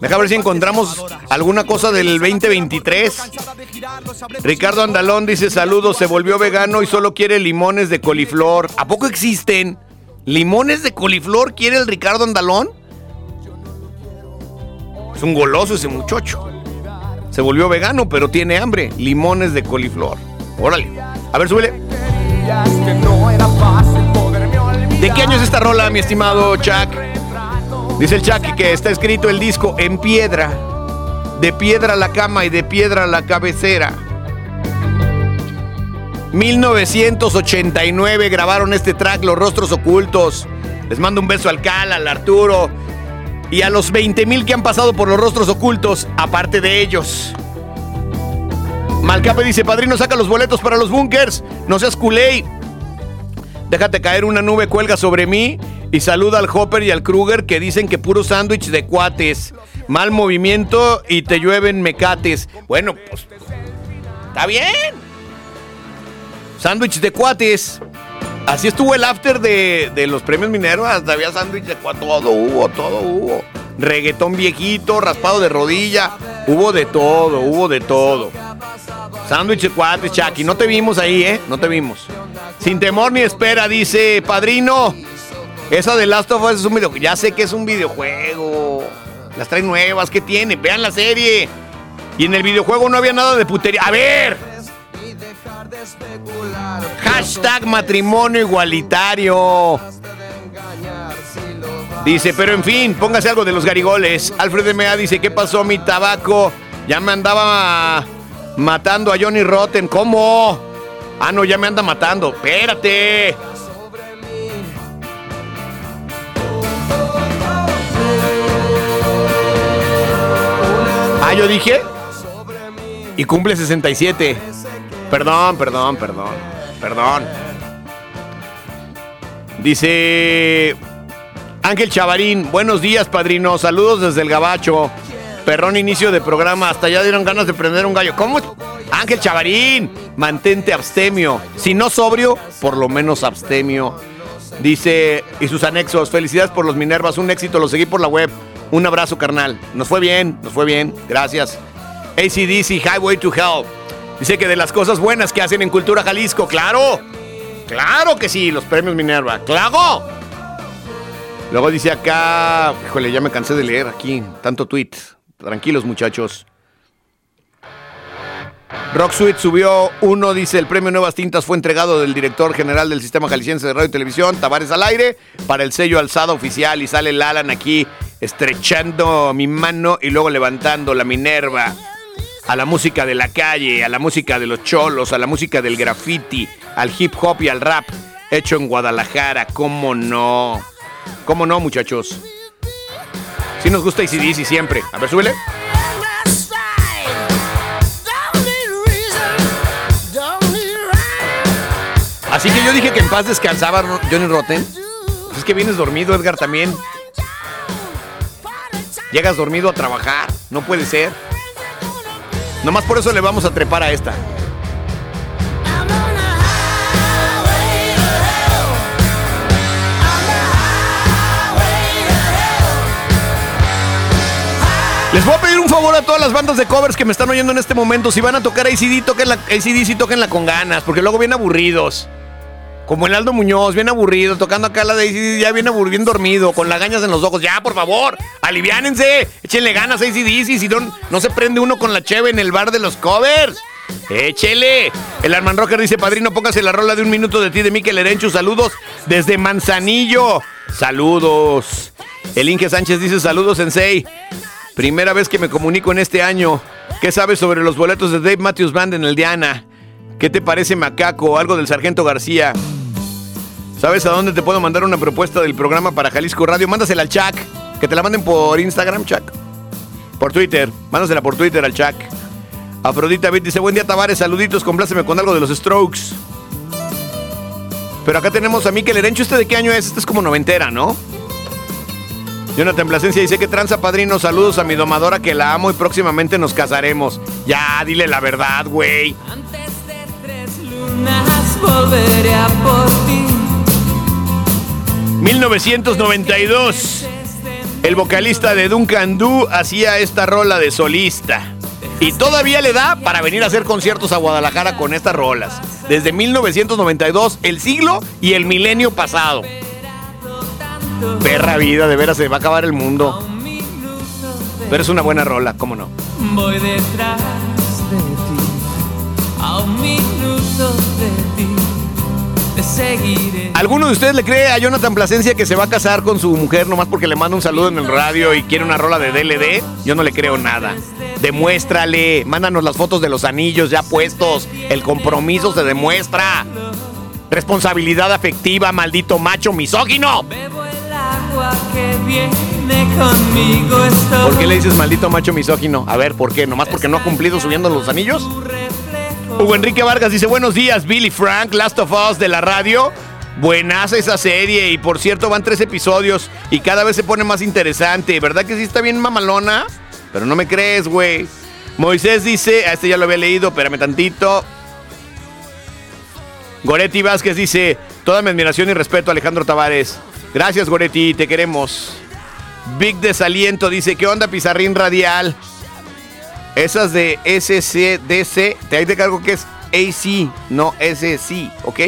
Deja ver si encontramos alguna cosa del 2023. Ricardo Andalón dice, saludos, se volvió vegano y solo quiere limones de coliflor. ¿A poco existen? ¿Limones de coliflor quiere el Ricardo Andalón? Es un goloso ese muchacho. Se volvió vegano, pero tiene hambre. Limones de coliflor. Órale. A ver, súbele. ¿De qué año es esta rola, mi estimado Chuck? Dice el Chuck que está escrito el disco en piedra. De piedra la cama y de piedra la cabecera. 1989 grabaron este track, Los Rostros Ocultos. Les mando un beso al Cal, al Arturo y a los 20 mil que han pasado por los rostros ocultos, aparte de ellos. Malcape dice, padrino, saca los boletos para los bunkers. No seas culé. Déjate caer una nube, cuelga sobre mí y saluda al Hopper y al Kruger que dicen que puro sándwich de cuates. Mal movimiento y te llueven mecates. Bueno, pues... Está bien. Sándwich de cuates. Así estuvo el after de, de los premios Minervas. Había sándwich de cuates. Todo hubo, todo hubo. Reggaetón viejito, raspado de rodilla. Hubo de todo, hubo de todo. Sándwich de cuates, Chucky. No te vimos ahí, ¿eh? No te vimos. Sin temor ni espera, dice Padrino. Esa de Last of Us es un videojuego. Ya sé que es un videojuego. Las trae nuevas, ¿qué tiene? Vean la serie. Y en el videojuego no había nada de putería. A ver. Hashtag matrimonio igualitario. Dice, pero en fin, póngase algo de los garigoles. Alfred M.A. dice, ¿qué pasó mi tabaco? Ya me andaba matando a Johnny Rotten. ¿Cómo? Ah, no, ya me anda matando. Espérate. Ah, yo dije. Y cumple 67. Perdón, perdón, perdón. Perdón. Dice Ángel Chavarín, buenos días, padrino. Saludos desde el Gabacho. Perrón inicio de programa. Hasta ya dieron ganas de prender un gallo. ¿Cómo? Ángel Chavarín, mantente abstemio. Si no sobrio, por lo menos abstemio. Dice, y sus anexos, felicidades por los Minervas, un éxito, lo seguí por la web. Un abrazo, carnal. Nos fue bien, nos fue bien. Gracias. ACDC, Highway to Hell. Dice que de las cosas buenas que hacen en Cultura Jalisco, claro. Claro que sí, los premios Minerva. ¡Claro! Luego dice acá, híjole, ya me cansé de leer aquí tanto tweet. Tranquilos, muchachos. Rock Suite subió uno, dice el premio Nuevas Tintas fue entregado del director general del Sistema Jalisciense de Radio y Televisión, Tavares al aire, para el sello alzado oficial y sale el Alan aquí estrechando mi mano y luego levantando la Minerva a la música de la calle, a la música de los cholos, a la música del graffiti, al hip hop y al rap hecho en Guadalajara, ¿cómo no? ¿Cómo no, muchachos? Si nos gusta ACDC siempre. A ver, súbele. Así que yo dije que en paz descansaba Johnny Rotten. Pues es que vienes dormido, Edgar, también. Llegas dormido a trabajar. No puede ser. Nomás por eso le vamos a trepar a esta. Les voy a pedir un favor a todas las bandas de covers que me están oyendo en este momento. Si van a tocar ACD, toquen la, ACD, tóquenla con ganas, porque luego vienen aburridos. Como el Aldo Muñoz, bien aburrido, tocando acá la de ACD, ya viene aburrido, bien dormido, con las gañas en los ojos. Ya, por favor, aliviánense, échenle ganas a ACD, si no, no se prende uno con la cheve en el bar de los covers. Échele. El Arman Rocker dice, padrino, póngase la rola de un minuto de ti de Miquel Erenchu. Saludos desde Manzanillo. Saludos. El Inge Sánchez dice, saludos, Sensei. Primera vez que me comunico en este año. ¿Qué sabes sobre los boletos de Dave Matthews Band en el Diana? ¿Qué te parece Macaco? Algo del Sargento García. ¿Sabes a dónde te puedo mandar una propuesta del programa para Jalisco Radio? Mándasela al Chuck. Que te la manden por Instagram, Chuck. Por Twitter. Mándasela por Twitter al Chuck. Afrodita Bit dice, buen día Tavares, saluditos, compláceme con algo de los Strokes. Pero acá tenemos a Mikel Erencho. ¿Este de qué año es? Este es como noventera, ¿no? Jonathan Plasencia dice que tranza padrino, saludos a mi domadora que la amo y próximamente nos casaremos. Ya, dile la verdad, güey. Antes de tres lunas volveré a por ti. 1992. El vocalista de Duncan Du hacía esta rola de solista. Y todavía le da para venir a hacer conciertos a Guadalajara con estas rolas. Desde 1992, el siglo y el milenio pasado. Perra vida, de veras se va a acabar el mundo. Pero es una buena rola, ¿cómo no? Voy detrás de ti. A un minuto de ti. Te seguiré. ¿Alguno de ustedes le cree a Jonathan Plasencia que se va a casar con su mujer nomás porque le manda un saludo en el radio y quiere una rola de DLD? Yo no le creo nada. Demuéstrale, mándanos las fotos de los anillos ya puestos. El compromiso se demuestra. Responsabilidad afectiva, maldito macho misógino. Agua que viene conmigo. Es todo ¿Por qué le dices maldito macho misógino? A ver, ¿por qué? ¿Nomás porque no ha cumplido subiendo los anillos? Hugo Enrique Vargas dice, buenos días, Billy Frank, Last of Us de la radio. Buenaza esa serie y por cierto van tres episodios y cada vez se pone más interesante. ¿Verdad que sí está bien mamalona? Pero no me crees, güey. Moisés dice, a este ya lo había leído, espérame tantito. Goretti Vázquez dice, toda mi admiración y respeto a Alejandro Tavares. Gracias, Goretti, te queremos. Big Desaliento dice, ¿qué onda, Pizarrín Radial? Esas de SCDC, te hay de cargo que es AC, no SC, ¿ok?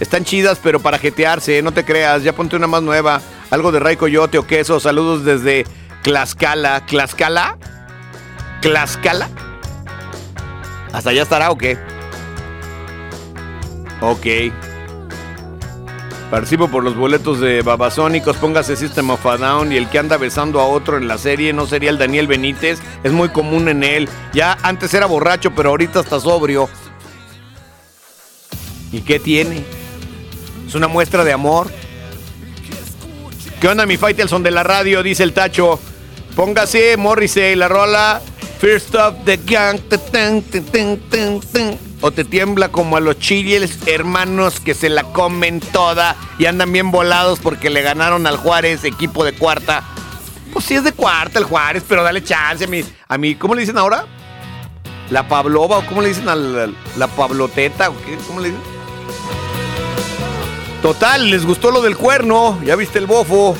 Están chidas, pero para jetearse, no te creas, ya ponte una más nueva. Algo de Ray Coyote o queso. Saludos desde Tlaxcala. ¿Tlaxcala? ¿Tlaxcala? ¿Hasta allá estará o qué? Ok. Participo por los boletos de Babasónicos. Póngase System of a Down. Y el que anda besando a otro en la serie no sería el Daniel Benítez. Es muy común en él. Ya antes era borracho, pero ahorita está sobrio. ¿Y qué tiene? Es una muestra de amor. ¿Qué onda, mi Faitelson de la radio? Dice el tacho. Póngase Morrissey, la rola. First of the gang. O te tiembla como a los chiles hermanos que se la comen toda y andan bien volados porque le ganaron al Juárez, equipo de cuarta. Pues sí es de cuarta el Juárez, pero dale chance a mi, a mí, ¿cómo le dicen ahora? La Pablova, o cómo le dicen a la, la Pabloteta, ¿cómo le dicen? Total, les gustó lo del cuerno, ya viste el bofo.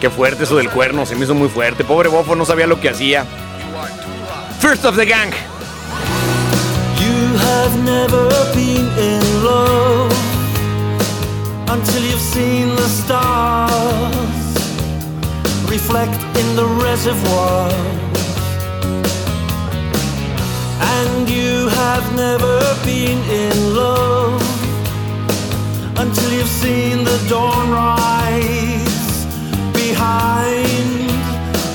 Qué fuerte eso del cuerno, se me hizo muy fuerte. Pobre bofo, no sabía lo que hacía. First of the gang. Have never been in love until you've seen the stars reflect in the reservoir. And you have never been in love until you've seen the dawn rise behind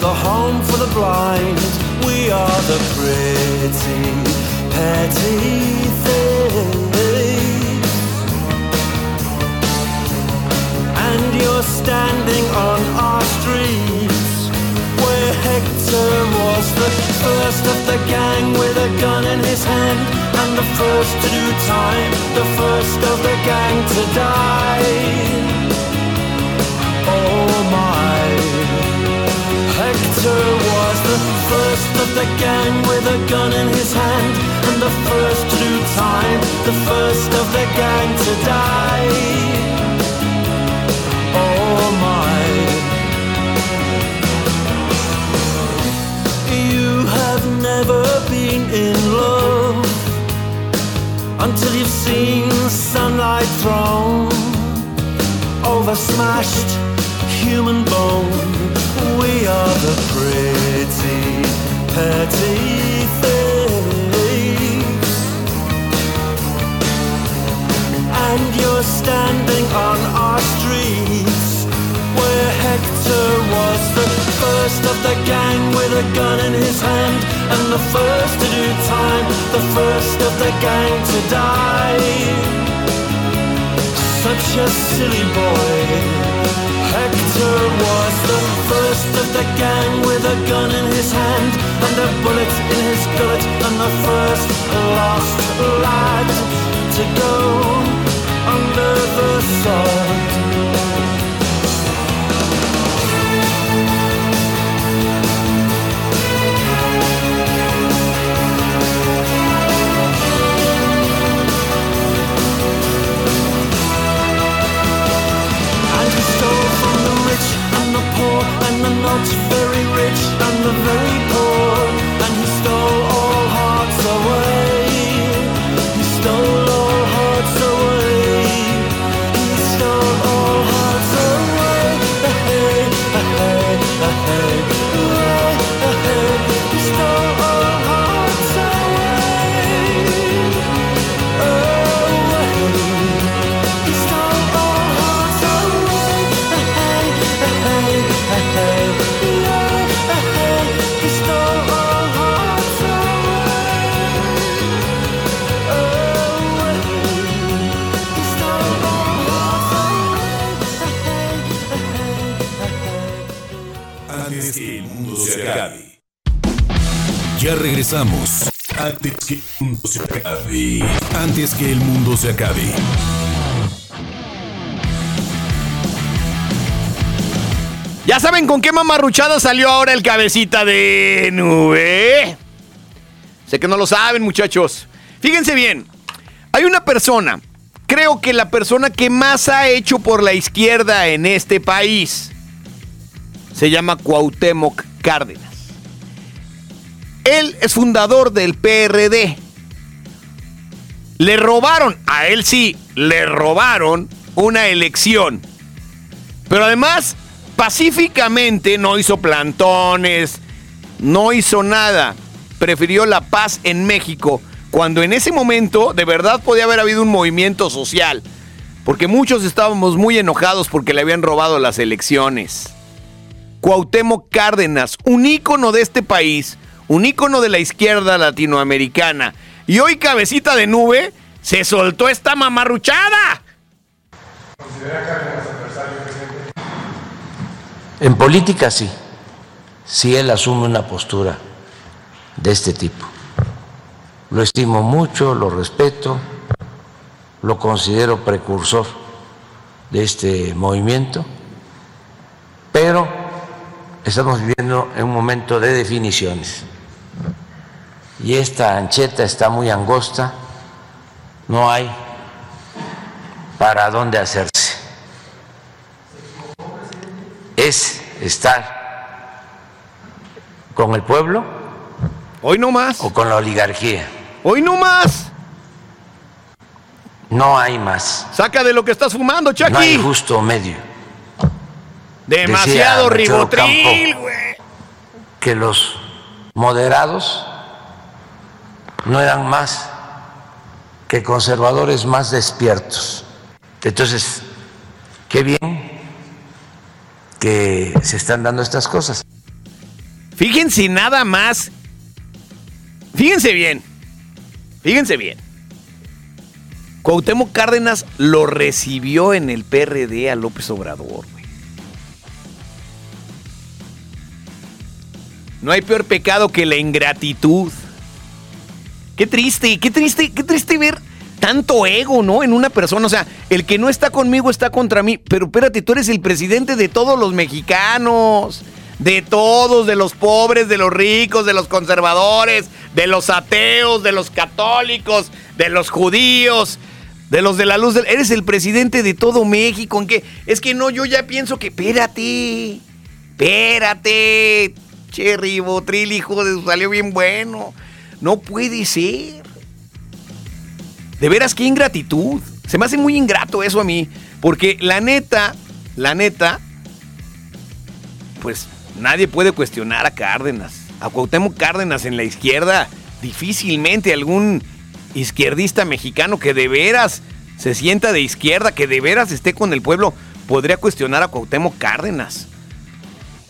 the home for the blind. We are the pretty, things. And you're standing on our streets where Hector was the first of the gang with a gun in his hand and the first to do time, the first of the gang to die. Oh my. Hector was the first of the gang with a gun in his hand and the first true time, the first of the gang to die. Oh my. You have never been in love until you've seen sunlight thrown over smashed human bone. We are the pretty, petty. And you're standing on our streets where Hector was the first of the gang with a gun in his hand and the first to do time, the first of the gang to die. Such a silly boy. Hector was the first of the gang with a gun in his hand and a bullet in his gullet and the first lost lad to go under the sod. And he stole from the rich and the poor and the not very rich and the very poor. Antes que el mundo se acabe. Antes que el mundo se acabe. ¿Ya saben con qué mamarruchada salió ahora el cabecita de nube? Sé que no lo saben, muchachos. Fíjense bien. Hay una persona, creo que la persona que más ha hecho por la izquierda en este país. Se llama Cuauhtémoc Cárdenas. Él es fundador del PRD. Le robaron, a él sí, le robaron una elección. Pero además, pacíficamente no hizo plantones, no hizo nada. Prefirió la paz en México, cuando en ese momento de verdad podía haber habido un movimiento social. Porque muchos estábamos muy enojados porque le habían robado las elecciones. Cuauhtémoc Cárdenas, un ícono de este país, un ícono de la izquierda latinoamericana. Y hoy, cabecita de nube, se soltó esta mamarruchada. En política sí, si él asume una postura de este tipo. Lo estimo mucho, lo respeto, lo considero precursor de este movimiento, pero estamos viviendo en un momento de definiciones. Y esta ancheta está muy angosta, no hay para dónde hacerse. Es estar con el pueblo. Hoy no más. O con la oligarquía. Hoy no más. No hay más. Saca de lo que estás fumando, Chucky. No hay justo medio. Demasiado Decía ribotril, güey. Que los moderados no eran más que conservadores más despiertos. Entonces, qué bien que se están dando estas cosas. Fíjense nada más. Fíjense bien. Fíjense bien. Cuauhtémoc Cárdenas lo recibió en el PRD a López Obrador, güey. No hay peor pecado que la ingratitud. Qué triste, qué triste, qué triste ver tanto ego, ¿no? En una persona. O sea, el que no está conmigo está contra mí. Pero espérate, tú eres el presidente de todos los mexicanos. De todos, de los pobres, de los ricos, de los conservadores, de los ateos, de los católicos, de los judíos, de los de la luz. del- Eres el presidente de todo México. ¿En? Es que no, yo ya pienso que. Espérate. Espérate. Che, ribotril, hijo de. Salió bien bueno. No puede ser. De veras, qué ingratitud. Se me hace muy ingrato eso a mí. Porque la neta, la neta, pues nadie puede cuestionar a Cárdenas. A Cuauhtémoc Cárdenas en la izquierda. Difícilmente algún izquierdista mexicano que de veras se sienta de izquierda, que de veras esté con el pueblo, podría cuestionar a Cuauhtémoc Cárdenas.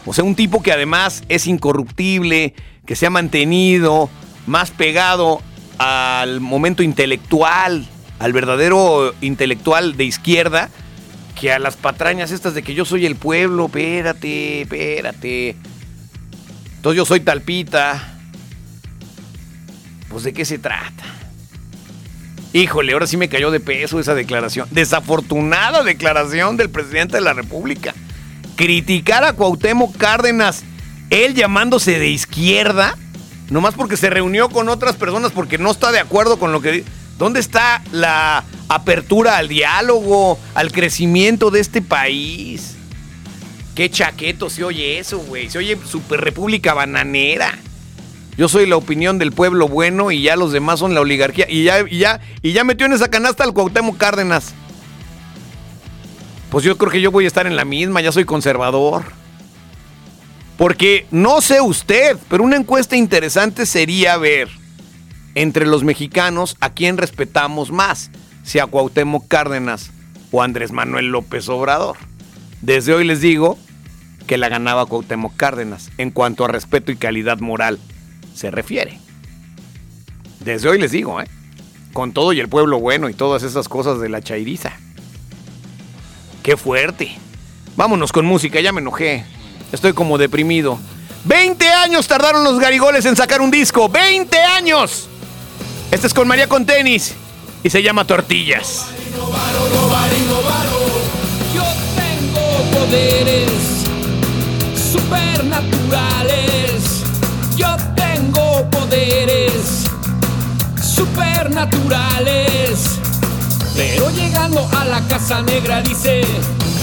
O sea, un tipo que además es incorruptible, que se ha mantenido más pegado al momento intelectual, al verdadero intelectual de izquierda, que a las patrañas estas de que yo soy el pueblo, espérate, espérate. Entonces yo soy talpita. Pues de qué se trata. Híjole, ahora sí me cayó de peso esa declaración. Desafortunada declaración del presidente de la República. Criticar a Cuauhtémoc Cárdenas, él llamándose de izquierda, nomás porque se reunió con otras personas porque no está de acuerdo con lo que... ¿Dónde está la apertura al diálogo, al crecimiento de este país? Qué chaqueto se oye eso, güey. Se oye super república bananera. Yo soy la opinión del pueblo bueno y ya los demás son la oligarquía. Y ya, y ya, y ya metió en esa canasta al Cuauhtémoc Cárdenas. Pues yo creo que yo voy a estar en la misma, ya soy conservador. Porque no sé usted, pero una encuesta interesante sería ver entre los mexicanos a quién respetamos más, si a Cuauhtémoc Cárdenas o Andrés Manuel López Obrador. Desde hoy les digo que la ganaba Cuauhtémoc Cárdenas en cuanto a respeto y calidad moral se refiere. Desde hoy les digo, ¿eh? Con todo y el pueblo bueno y todas esas cosas de la chairiza. Qué fuerte. Vámonos con música, ya me enojé. Estoy como deprimido. 20 años tardaron los garigoles en sacar un disco. 20 años. Este es con María con tenis y se llama Tortillas. Yo tengo poderes supernaturales. Yo tengo poderes supernaturales. Pero llegando a la casa negra dice,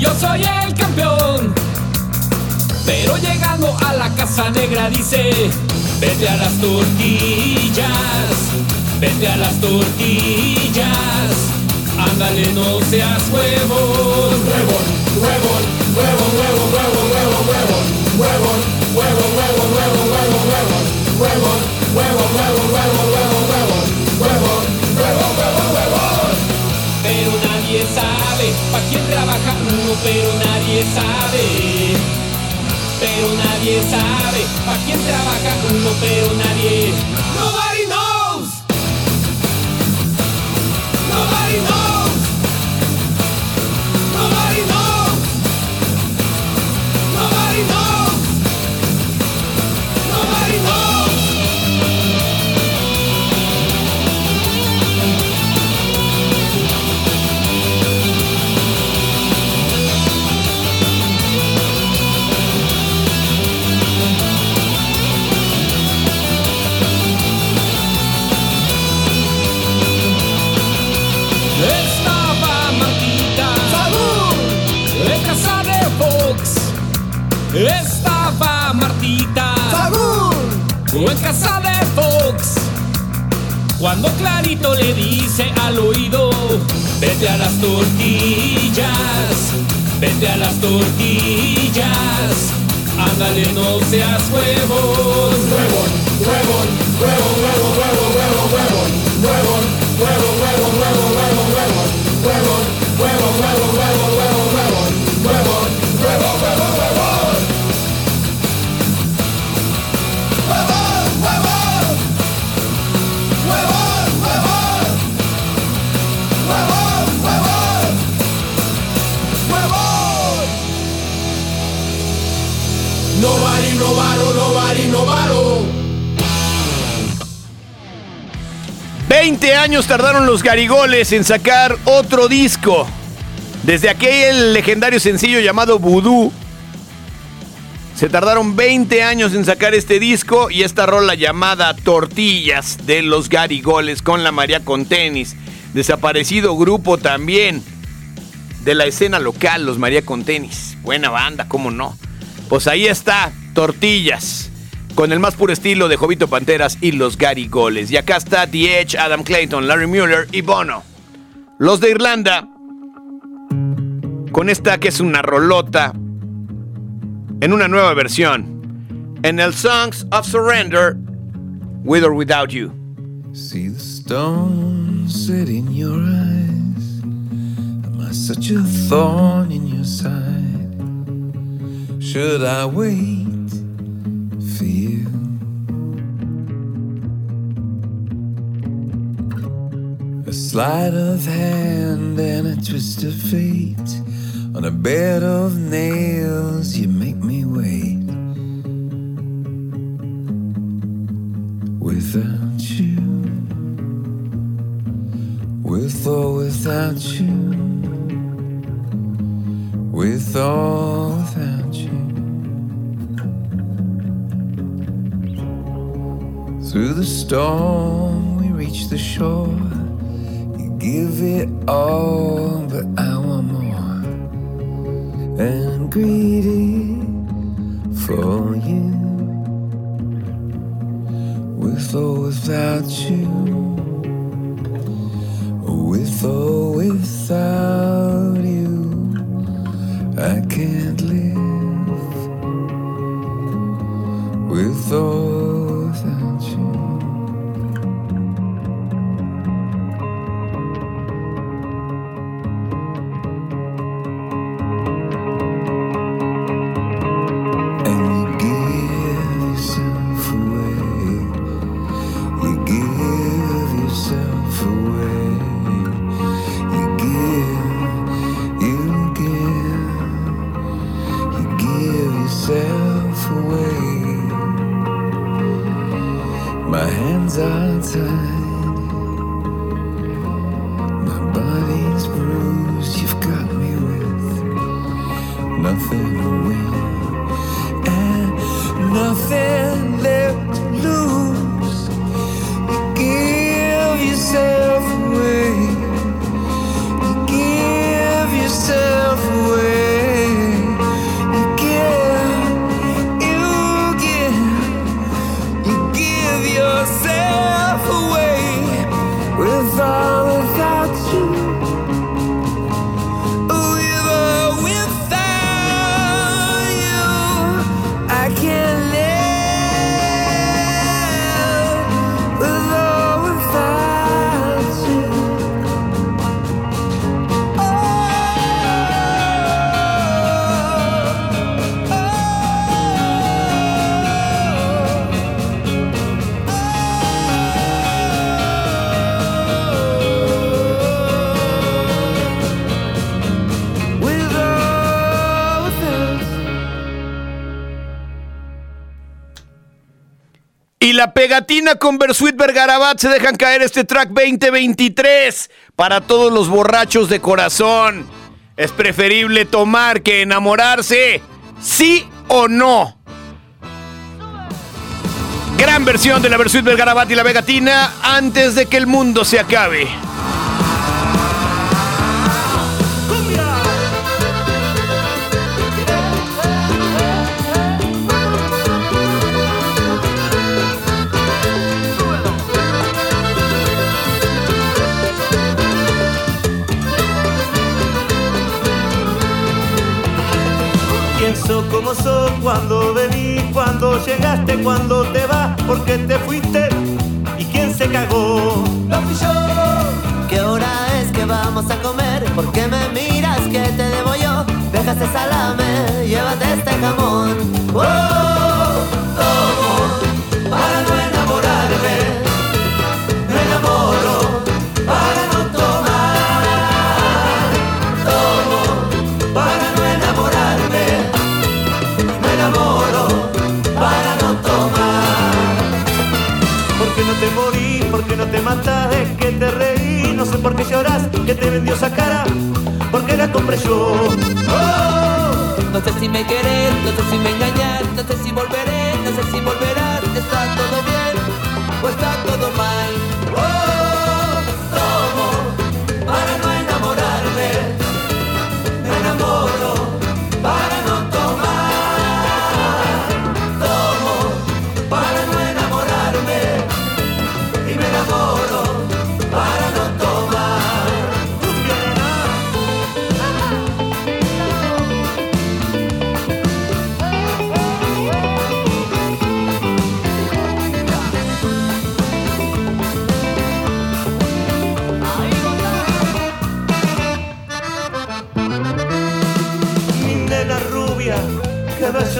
yo soy el campeón. Pero llegando a la casa negra dice, vete a las tortillas, vete a las tortillas. Ándale, no seas huevón. Huevón, huevón, huevón, huevón, huevón, pero nadie sabe. Pero nadie sabe pa' quién trabaja uno, pero nadie. estaba Martita ¡Fabur! en casa de Fox. Cuando Clarito le dice al oído, vete a las tortillas, vete a las tortillas, ándale no seas huevos, huevón, huevón, huevo, huevo, huevo, huevo, huevón, huevón, huevo. Nobody, nobody, nobody, nobody. 20 años tardaron los Garigoles en sacar otro disco. Desde aquel legendario sencillo llamado Voodoo. Se tardaron 20 años en sacar este disco y esta rola llamada Tortillas de los Garigoles con la María Contenis. Desaparecido grupo también de la escena local, los María Contenis. Buena banda, cómo no. Pues ahí está, Tortillas, con el más puro estilo de Jovito Panteras y los Garigoles. Y acá está The Edge, Adam Clayton, Larry Mueller y Bono. Los de Irlanda, con esta que es una rolota, en una nueva versión. En el Songs of Surrender, With or Without You. See the stone set in your eyes. Am I such a thorn in your side? Should I wait for you? A sleight of hand and a twist of fate. On a bed of nails, you make me wait. Without you, with or without you, with or without you. Through the storm, we reach the shore. You give it all, but I want more. And I'm greedy for you, with or without you, with or without you, I can't live. With or la pegatina con Bersuit Vergarabat se dejan caer este track 2023 para todos los borrachos de corazón. Es preferible tomar que enamorarse, sí o no. Gran versión de la Bersuit Vergarabat y la pegatina antes de que el mundo se acabe. Cuando venís, cuando llegaste, cuando te vas, porque te fuiste y quién se cagó. Lo fui yo. ¿Qué hora es que vamos a comer? ¿Por qué me miras que te debo yo? Deja ese salame, llévate este jamón. Oh, que te reí, no sé por qué lloras, que te vendió esa cara, porque la compré yo. Oh. No sé si me querés, no sé si me engañás, no sé si volveré, no sé si volverás, está todo bien o está todo mal.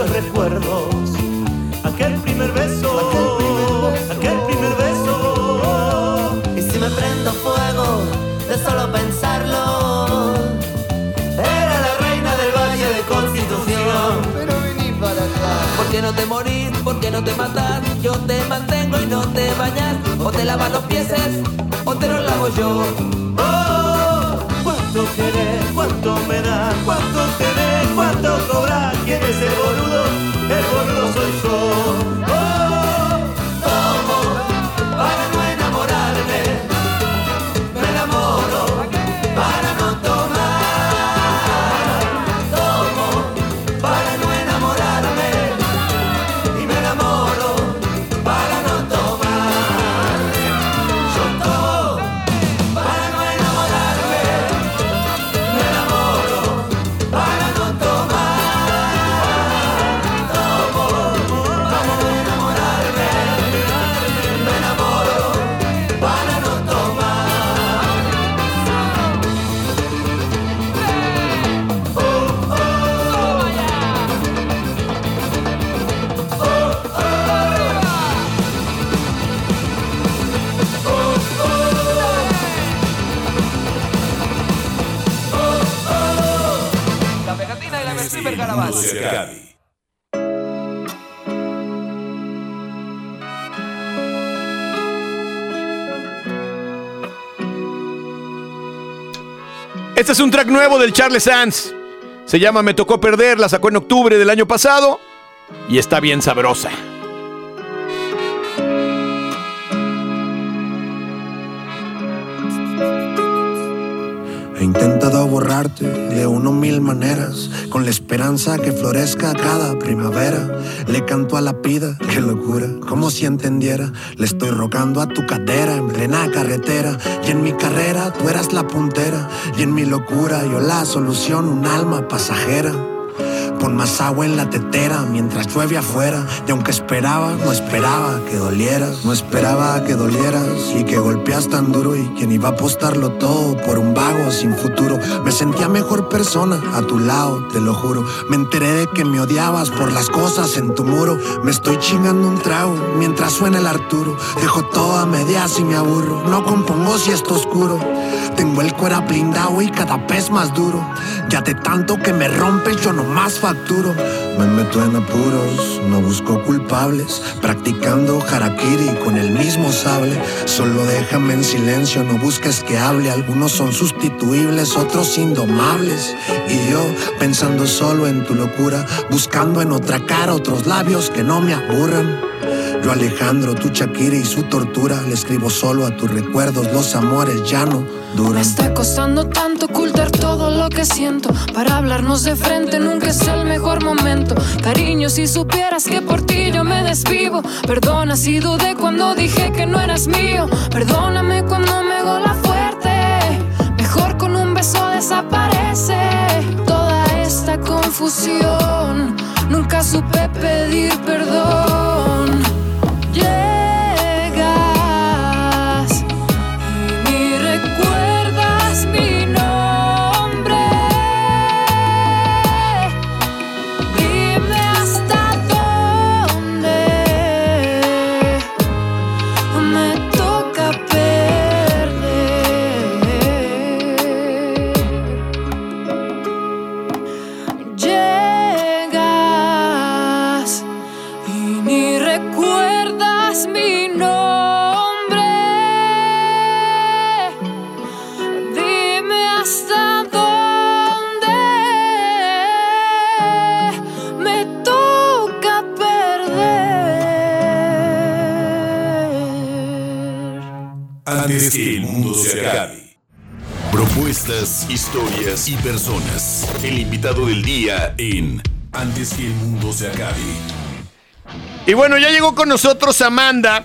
Bellos recuerdos. Aquel primer beso, aquel primer beso. Y si me prendo fuego de solo pensarlo, Era la reina del Valle de Constitución. pero vení para acá. ¿Por qué no te morís? ¿Por qué no te matas? Yo te mantengo y no te bañas. O te lavas los pies o te los lavo yo. Oh, cuánto querés, cuánto me das, cuánto tenés, cuánto cobras. ¿Quién es el boludo? El boludo soy yo. Este es un track nuevo del Charles Sands. Se llama Me tocó perder, la sacó en octubre del año pasado y está bien sabrosa. He intentado borrarte de uno mil maneras, con la esperanza que florezca cada primavera. Le canto a la pida, qué locura, como si entendiera. Le estoy rogando a tu cadera en plena carretera. Y en mi carrera tú eras la puntera, y en mi locura yo la solución, un alma pasajera. Pon más agua en la tetera mientras llueve afuera. Y aunque esperaba, no esperaba que dolieras. No esperaba que dolieras y que golpeas tan duro. Y quien iba a apostarlo todo por un vago sin futuro. Me sentía mejor persona a tu lado, te lo juro. Me enteré de que me odiabas por las cosas en tu muro. Me estoy chingando un trago mientras suena el Arturo. Dejo todo a medias y me aburro. No compongo si está oscuro. Tengo el cuero blindado y cada vez más duro. Ya de tanto que me rompes, yo no más facturo. Me meto en apuros, no busco culpables. Practicando harakiri con el mismo sable. Solo déjame en silencio, no busques que hable. Algunos son sustituibles, otros indomables. Y yo pensando solo en tu locura, buscando en otra cara otros labios que no me aburran. Yo Alejandro, tu Shakira y su tortura, le escribo solo a tus recuerdos, los amores ya no Me duran. está costando tanto ocultar todo lo que siento. Para hablarnos de frente nunca es el mejor momento. Cariño, si supieras que por ti yo me desvivo. Perdona si dudé cuando dije que no eras mío. Perdóname cuando me hago la fuerte. Mejor con un beso desaparece toda esta confusión. Nunca supe pedir perdón. Propuestas, historias y personas. El invitado del día en Antes que el mundo se acabe. Y bueno, ya llegó con nosotros Amanda.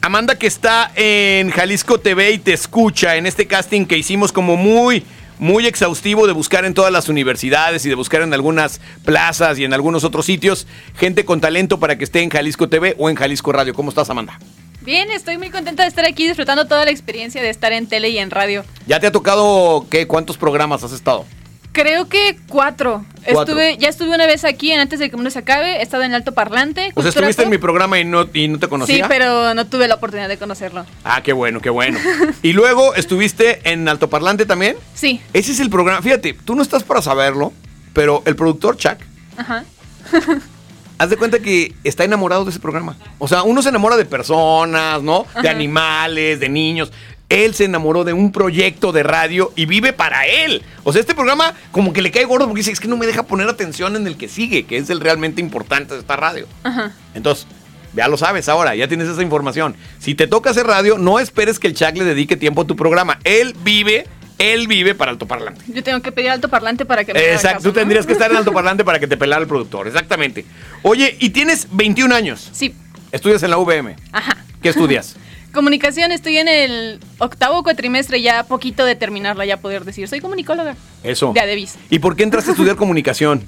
Amanda que está en Jalisco TV y te escucha en este casting que hicimos como muy, muy exhaustivo de buscar en todas las universidades y de buscar en algunas plazas y en algunos otros sitios gente con talento para que esté en Jalisco TV o en Jalisco Radio. ¿Cómo estás, Amanda? Bien, estoy muy contenta de estar aquí disfrutando toda la experiencia de estar en tele y en radio. ¿Ya te ha tocado qué? ¿Cuántos programas has estado? Creo que cuatro. Cuatro. Estuve, ya estuve una vez aquí en antes de que el mundo se acabe. He estado en Alto Parlante. O sea, estuviste en mi programa y no, y no te conocía. Sí, pero no tuve la oportunidad de conocerlo. Ah, qué bueno, qué bueno. y luego estuviste en Altoparlante también. Sí. Ese es el programa. Fíjate, tú no estás para saberlo, pero el productor Chuck, Ajá. haz de cuenta que está enamorado de ese programa. O sea, uno se enamora de personas, ¿no? De animales, de niños. Él se enamoró de un proyecto de radio y vive para él. O sea, este programa como que le cae gordo porque dice, es que no me deja poner atención en el que sigue, que es el realmente importante de esta radio. Ajá. Entonces, ya lo sabes ahora, ya tienes esa información. Si te toca hacer radio, no esperes que el Chuck le dedique tiempo a tu programa. Él vive, él vive para altoparlante. Yo tengo que pedir Alto Parlante para que me Exacto, caso, tú ¿no? tendrías que estar en altoparlante para que te pelara el productor, exactamente. Oye, y tienes 21 años. Sí. Estudias en la UVM. Ajá. ¿Qué estudias? Comunicación, estoy en el octavo cuatrimestre, ya poquito de terminarla, ya poder decir. Soy comunicóloga. Eso. De Adevis. ¿Y por qué entraste a estudiar comunicación?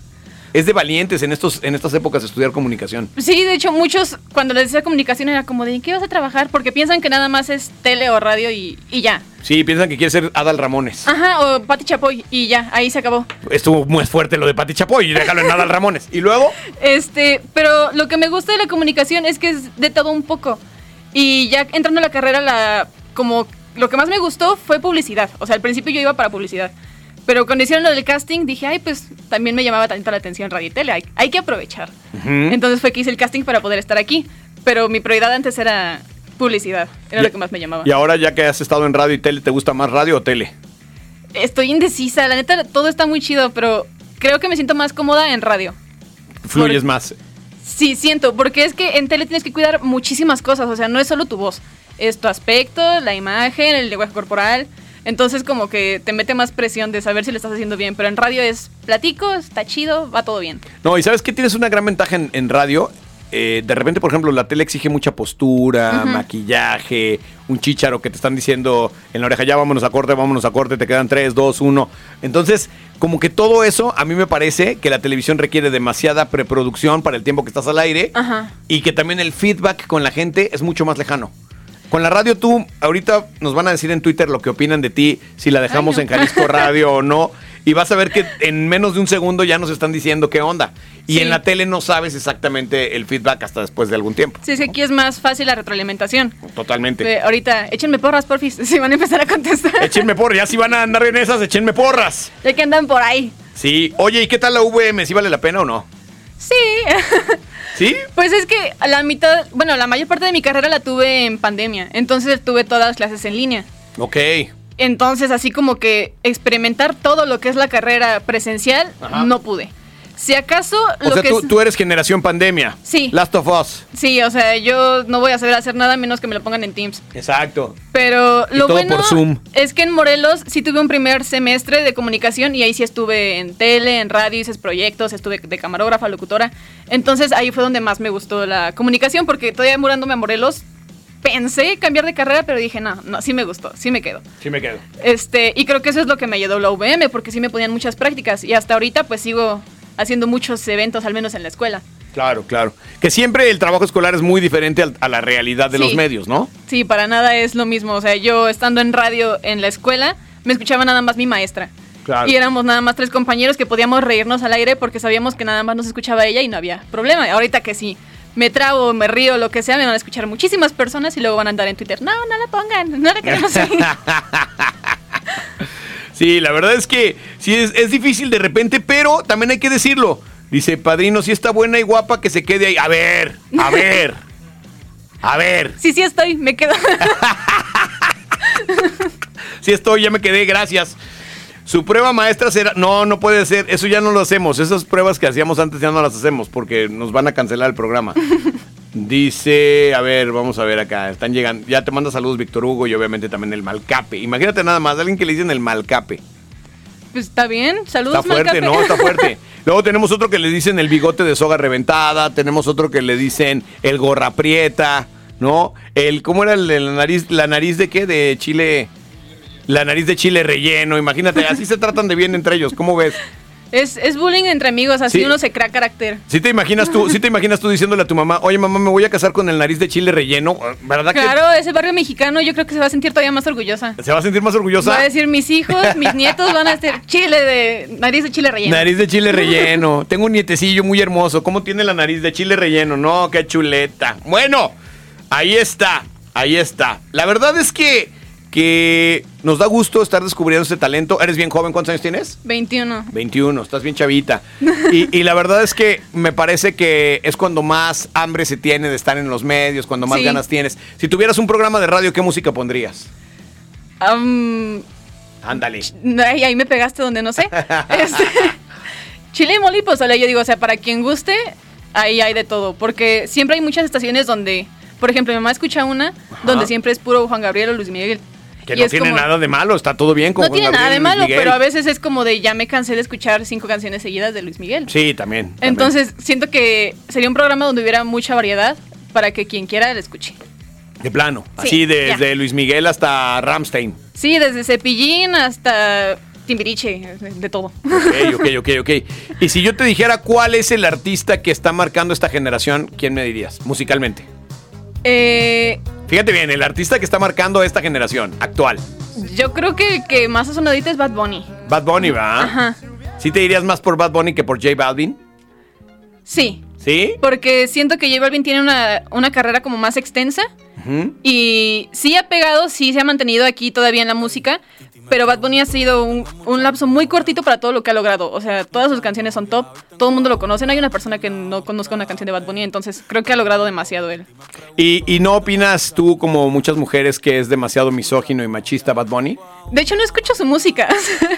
Es de valientes en, estos, en estas épocas estudiar comunicación. Sí, de hecho, muchos cuando les decía comunicación era como de ¿en qué vas a trabajar? Porque piensan que nada más es tele o radio y, y ya. Sí, piensan que quieres ser Adal Ramones. Ajá, o Pati Chapoy y ya, ahí se acabó. Estuvo muy fuerte lo de Pati Chapoy y déjalo en Adal Ramones. Y luego, Este, pero lo que me gusta de la comunicación es que es de todo un poco. Y ya entrando a la carrera, la, como lo que más me gustó fue publicidad. O sea, al principio yo iba para publicidad. Pero cuando hicieron lo del casting, dije, ay, pues también me llamaba tanto la atención radio y tele, hay, hay que aprovechar. Entonces fue que hice el casting para poder estar aquí. Pero mi prioridad antes era publicidad, era Y- lo que más me llamaba. y ahora ya que has estado en radio y tele, ¿te gusta más radio o tele? Estoy indecisa, la neta, todo está muy chido, pero creo que me siento más cómoda en radio. Fluyes más. Sí, siento, porque es que en tele tienes que cuidar muchísimas cosas, o sea, no es solo tu voz, es tu aspecto, la imagen, el lenguaje corporal. Entonces como que te mete más presión de saber si lo estás haciendo bien, pero en radio es platico, está chido, va todo bien. No, y sabes que tienes una gran ventaja en, en radio. Eh, de repente, por ejemplo, la tele exige mucha postura, maquillaje, un chicharo que te están diciendo en la oreja, ya vámonos a corte, vámonos a corte, te quedan 3, 2, 1. Entonces, como que todo eso, a mí me parece que la televisión requiere demasiada preproducción para el tiempo que estás al aire y que también el feedback con la gente es mucho más lejano. Con la radio tú, ahorita nos van a decir en Twitter lo que opinan de ti, si la dejamos no. en Jalisco Radio o no, y vas a ver que en menos de un segundo ya nos están diciendo qué onda. Y Sí. en la tele no sabes exactamente el feedback hasta después de algún tiempo. Sí, es que aquí es más fácil la retroalimentación. Totalmente. De, ahorita, échenme porras, porfis, si van a empezar a contestar. Échenme porras, ya si van a andar en esas, échenme porras. Ya que andan por ahí. Sí, oye, ¿y qué tal la VM? ¿Sí vale la pena o no? Sí. ¿Sí? Pues es que la mitad, bueno, la mayor parte de mi carrera la tuve en pandemia, entonces tuve todas las clases en línea. Ok. Entonces, así como que experimentar todo lo que es la carrera presencial, Ajá. no pude. Si acaso O lo sea, que tú, tú eres generación pandemia. Sí. Last of Us. Sí, o sea, yo no voy a saber hacer nada menos que me lo pongan en Teams. Exacto. Pero Y lo todo bueno por Zoom. es que en Morelos sí tuve un primer semestre de comunicación y ahí sí estuve en tele, en radio, hice proyectos, estuve de camarógrafa, locutora. Entonces ahí fue donde más me gustó la comunicación porque todavía murándome a Morelos pensé cambiar de carrera, pero dije, no, no, sí me gustó, sí me quedo. Sí me quedo. Este, y creo que eso es lo que me ayudó la UVM, porque sí me ponían muchas prácticas y hasta ahorita pues sigo haciendo muchos eventos, al menos en la escuela. Claro, claro. Que siempre el trabajo escolar es muy diferente a la realidad de Sí. los medios, ¿no? Sí, para nada es lo mismo. O sea, yo estando en radio en la escuela, me escuchaba nada más mi maestra. Claro. Y éramos nada más tres compañeros que podíamos reírnos al aire porque sabíamos que nada más nos escuchaba ella y no había problema. Ahorita que sí, me trago, me río, lo que sea, me van a escuchar muchísimas personas y luego van a andar en Twitter. No, no la pongan, no la queremos oír". Sí, la verdad es que sí es, es difícil de repente, pero también hay que decirlo. Dice, padrino, si está buena y guapa, que se quede ahí. A ver, a ver, a ver. Sí, sí estoy, me quedo. Sí estoy, ya me quedé, gracias. Su prueba maestra será... No, no puede ser, eso ya no lo hacemos. Esas pruebas que hacíamos antes ya no las hacemos porque nos van a cancelar el programa. Dice, a ver, vamos a ver acá. Están llegando. Ya te manda saludos Víctor Hugo y obviamente también el Malcape. Imagínate nada más, alguien que le dicen el Malcape. Pues está bien, saludos. Está fuerte, Malcape. ¿no? Está fuerte. Luego tenemos otro que le dicen el bigote de soga reventada. Tenemos otro que le dicen el gorra prieta, ¿no? El, ¿cómo era el nariz? ¿La nariz de qué? De chile. La nariz de chile relleno. Imagínate, así se tratan de bien entre ellos. ¿Cómo ves? Es, es bullying entre amigos, así Sí. uno se crea carácter. Si te imaginas tú, si te imaginas tú diciéndole a tu mamá, oye mamá, me voy a casar con el nariz de chile relleno, ¿verdad Claro, ese barrio mexicano yo creo que se va a sentir todavía más orgullosa. que se va a sentir más orgullosa? Va a decir, mis hijos, mis nietos van a ser chile de... nariz de chile relleno. Nariz de chile relleno. Tengo un nietecillo muy hermoso. ¿Cómo tiene la nariz de chile relleno? No, qué chuleta. Bueno, ahí está. Ahí está. La verdad es que, que nos da gusto estar descubriendo este talento. Eres bien joven. ¿Cuántos años tienes? 21. 21, estás bien chavita. Y, y la verdad es que me parece que es cuando más hambre se tiene de estar en los medios, cuando más Sí. ganas tienes. Si tuvieras un programa de radio, ¿qué música pondrías? Ándale. ay, ahí me pegaste donde no sé. Este, chile y mole y yo digo, o sea, para quien guste, ahí hay de todo. Porque siempre hay muchas estaciones donde, por ejemplo, mi mamá escucha una donde siempre es puro Juan Gabriel o Luis Miguel. Que Y no tiene como- nada de malo, está todo bien con No Juan tiene nada de malo, pero a veces es como de ya me cansé de escuchar cinco canciones seguidas de Luis Miguel. Sí, también. también. Entonces, siento que sería un programa donde hubiera mucha variedad para que quien quiera lo escuche. De plano. Sí, Así desde Luis Miguel hasta Ramstein. Sí, desde Cepillín hasta Timbiriche, de, de todo. Ok, ok, ok, ok. Y si yo te dijera cuál es el artista que está marcando esta generación, ¿quién me dirías? Musicalmente. Eh, Fíjate bien, el artista que está marcando esta generación, actual. yo creo que el que más sonadita es Bad Bunny. Bad Bunny, ¿va? Ajá. ¿Sí te dirías más por Bad Bunny que por J Balvin? Sí, ¿Sí? porque siento que J Balvin tiene una, una carrera como más extensa y sí ha pegado, sí se ha mantenido aquí todavía en la música, pero Bad Bunny ha sido un, un lapso muy cortito para todo lo que ha logrado. O sea, todas sus canciones son top, todo el mundo lo conoce, no hay una persona que no conozca una canción de Bad Bunny, entonces creo que ha logrado demasiado él. ¿Y, y no opinas tú, como muchas mujeres, que es demasiado misógino y machista Bad Bunny? De hecho, no escucho su música,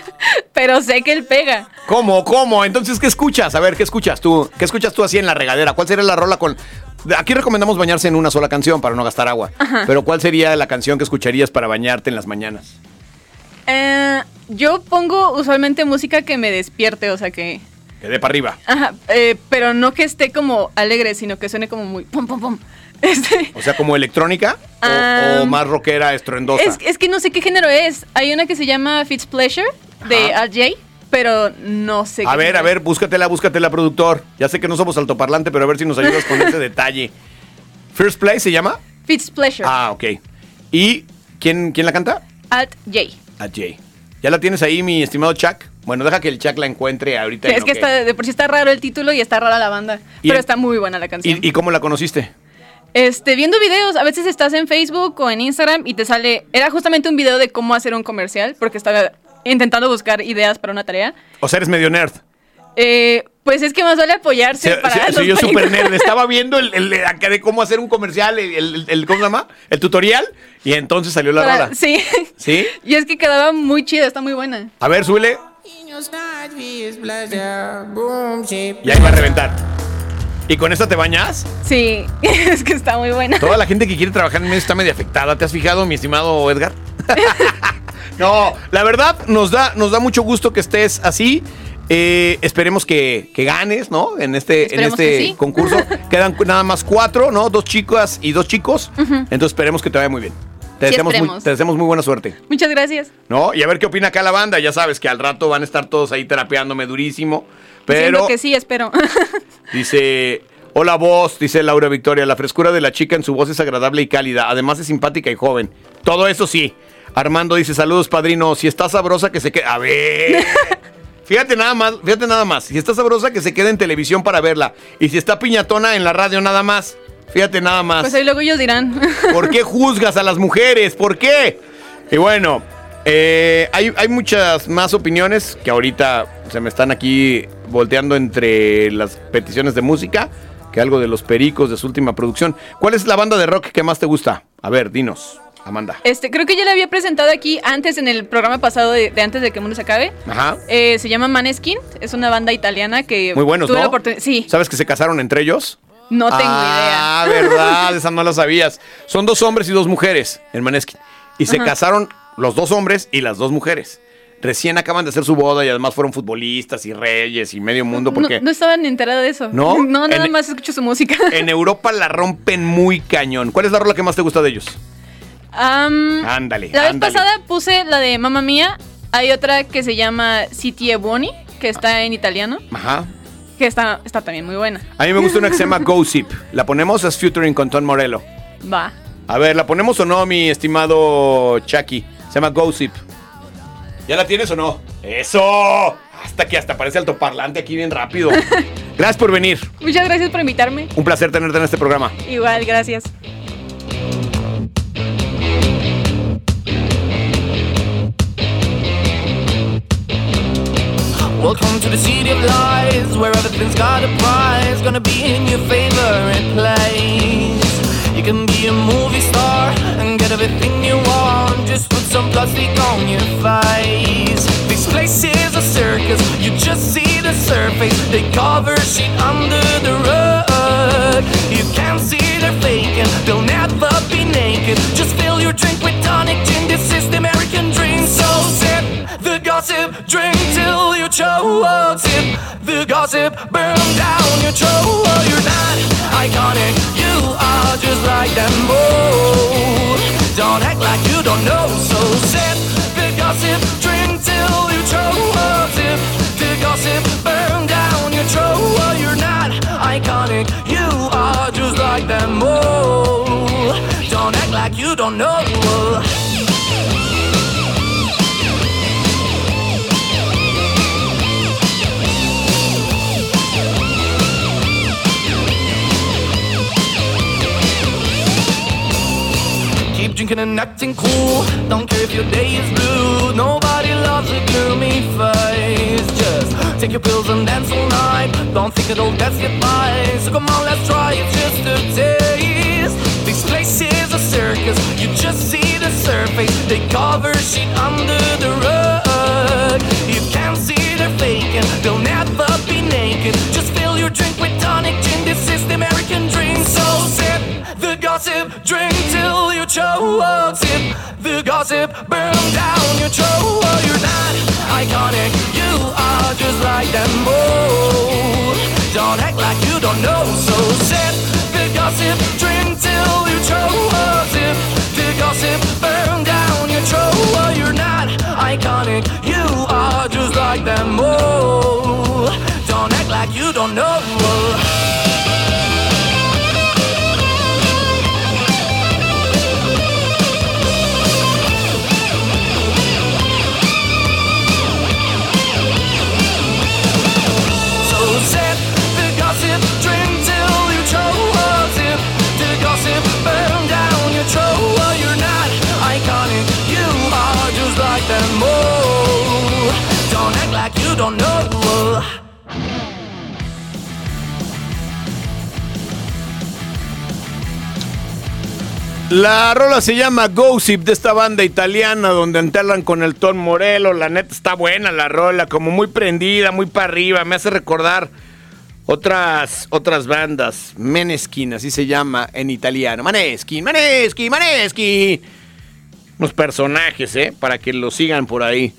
pero sé que él pega. ¿Cómo? ¿Cómo? Entonces, ¿qué escuchas? A ver, ¿qué escuchas tú? ¿Qué escuchas tú así en la regadera? ¿Cuál sería la rola con...? Aquí recomendamos bañarse en una sola canción para no gastar agua. Ajá. Pero ¿cuál sería la canción que escucharías para bañarte en las mañanas? Eh, yo pongo usualmente música que me despierte, o sea que... Que dé para arriba. Ajá, eh, pero no que esté como alegre, sino que suene como muy pum pum pum. Este, O sea, como electrónica o, Ah, o más rockera, estruendosa. es, es que no sé qué género es. Hay una que se llama Fitz Pleasure de Al J, pero no sé A qué ver, género a ver, búscatela, búscatela, productor. Ya sé que no somos altoparlante, pero a ver si nos ayudas con ese detalle. First Place se llama. es. Fitz Pleasure. Ah, ok. ¿Y quién, quién la canta? Alt J. A Jay. ¿Ya la tienes ahí, mi estimado Chuck? Bueno, deja que el Chuck la encuentre ahorita. Sí, es que está, de por sí está raro el título y está rara la banda. Pero el- está muy buena la canción. ¿Y, y cómo la conociste? Este, viendo videos, a veces estás en Facebook o en Instagram y te sale. Era justamente un video de cómo hacer un comercial, porque estaba intentando buscar ideas para una tarea. O sea, eres medio nerd. Eh, pues es que más vale apoyarse Se- para. los soy yo súper películas. nerd. Estaba viendo el, el de cómo hacer un comercial, el, el- el- ¿cómo se llama? El tutorial. Y entonces salió la Para- rola. Sí. ¿Sí? Y es que quedaba muy chida, está muy buena. A ver, súbele. Y ahí va a reventar. ¿Y con esta te bañas? Sí, es que está muy buena. Toda la gente que quiere trabajar en medio está medio afectada. ¿Te has fijado, mi estimado Edgar? no, la verdad nos da, nos da mucho gusto que estés así. Eh, esperemos que, que ganes, ¿no? En este, en este sí. concurso. Quedan nada más cuatro, ¿no? Dos chicas y dos chicos. Entonces esperemos que te vaya muy bien. Te, Sí, deseamos muy, te deseamos muy buena suerte. Muchas gracias. ¿No? Y a ver qué opina acá la banda. Ya sabes que al rato van a estar todos ahí terapeándome durísimo. Diciendo Pero que sí, espero. Dice, hola voz, dice Laura Victoria, la frescura de la chica en su voz es agradable y cálida, además es simpática y joven. Todo eso sí. Armando dice, saludos padrino, si está sabrosa que se quede... A ver. Fíjate nada más, fíjate nada más. Si está sabrosa que se quede en televisión para verla. Y si está piñatona en la radio nada más. Fíjate nada más. Pues ahí luego ellos dirán. ¿Por qué juzgas a las mujeres? ¿Por qué? Y bueno, eh, hay, hay muchas más opiniones que ahorita se me están aquí volteando entre las peticiones de música, que algo de los pericos de su última producción. ¿Cuál es la banda de rock que más te gusta? A ver, dinos, Amanda. Este, creo que ya la había presentado aquí antes en el programa pasado de, de antes de que el mundo se acabe. Ajá. Eh, se llama Maneskin, es una banda italiana que Muy buenos, tuve ¿no? la oportunidad. Sí, ¿Sabes que se casaron entre ellos? No tengo Ah, verdad, esa no la sabías. Son dos hombres y dos mujeres en Maneskin. Y se Ajá. casaron los dos hombres y las dos mujeres. Recién acaban de hacer su boda y además fueron futbolistas y reyes y medio mundo porque No, no estaba ni enterada de eso. ¿No? No, nada En- más escucho su música. en Europa la rompen muy cañón. ¿Cuál es la rola que más te gusta de ellos? Am, Ándale, la vez ándale. pasada puse la de Mamma Mía. Hay otra que se llama Sitie Boni, que está en italiano, Ajá. que está, está también muy buena. A mí me gusta una que se llama Gossip. La ponemos as featuring con Tom Morello. Va. A ver, ¿la ponemos o no, mi estimado Chucky? Se llama Gossip. ¿Ya la tienes o no? ¡Eso! Hasta que hasta parece altoparlante aquí bien rápido. Gracias por venir. Muchas gracias por invitarme. Un placer tenerte en este programa. Igual, gracias. Welcome to the city of lies, where everything's got a prize. Gonna be in your favorite place. You can be a movie star and get everything you want. Just put some plastic on your face. This place is a circus, you just see the surface. They cover shit under the rug. You can't see they're faking, they'll never be naked. Just fill your drink with tonic gin. This is the American dream. So sip the gossip, drink till you the gossip, burn down your throat. You're not iconic, you are just like them both. Don't act like you don't know. So sip the gossip, drink till you choke. Sip the gossip, burn down your throat. You're not iconic, you are just like them both. Don't act like you don't know. Drinking and acting cool. Don't care if your day is blue. Nobody loves a gloomy face. Just take your pills and dance all night. Don't think it'll you by. So come on, let's try it just a taste. This place is a circus. You just see the surface. They cover shit under the rug. You can't see they're faking. They'll never be naked. Just fill your drink with tonic gin. This is the American dream. So sip the gossip, drink you. Sip the gossip, burn down your throat. Oh, you're not iconic, you are just like them both. Don't act like you don't know. So sip the gossip, drink till you. Sip the gossip, burn down your throat. Oh, you're not iconic, you are just like them both. La rola se llama Gossip de esta banda italiana donde enterran con el Tom Morello. La neta está buena la rola, como muy prendida, muy para arriba. Me hace recordar otras, otras bandas. Meneskin, así se llama en italiano. Maneskin, Maneskin, Maneskin. Unos personajes, ¿eh? Para que lo sigan por ahí.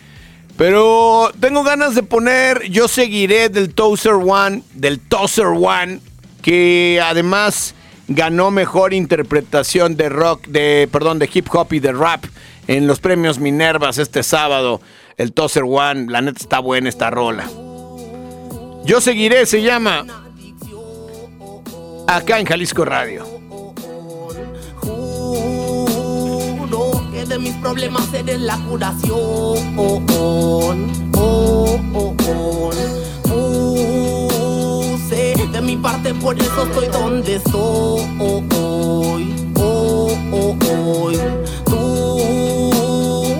Pero tengo ganas de poner Yo seguiré del Toaster One, del Toaster One, que además ganó mejor interpretación de rock, de perdón, de hip hop y de rap en los premios Minervas este sábado. El Toaster One, la neta está buena esta rola. Yo seguiré, se llama acá en Jalisco Radio. De mis problemas la curación. Mi parte, por eso estoy donde estoy. Oh, oh, oh.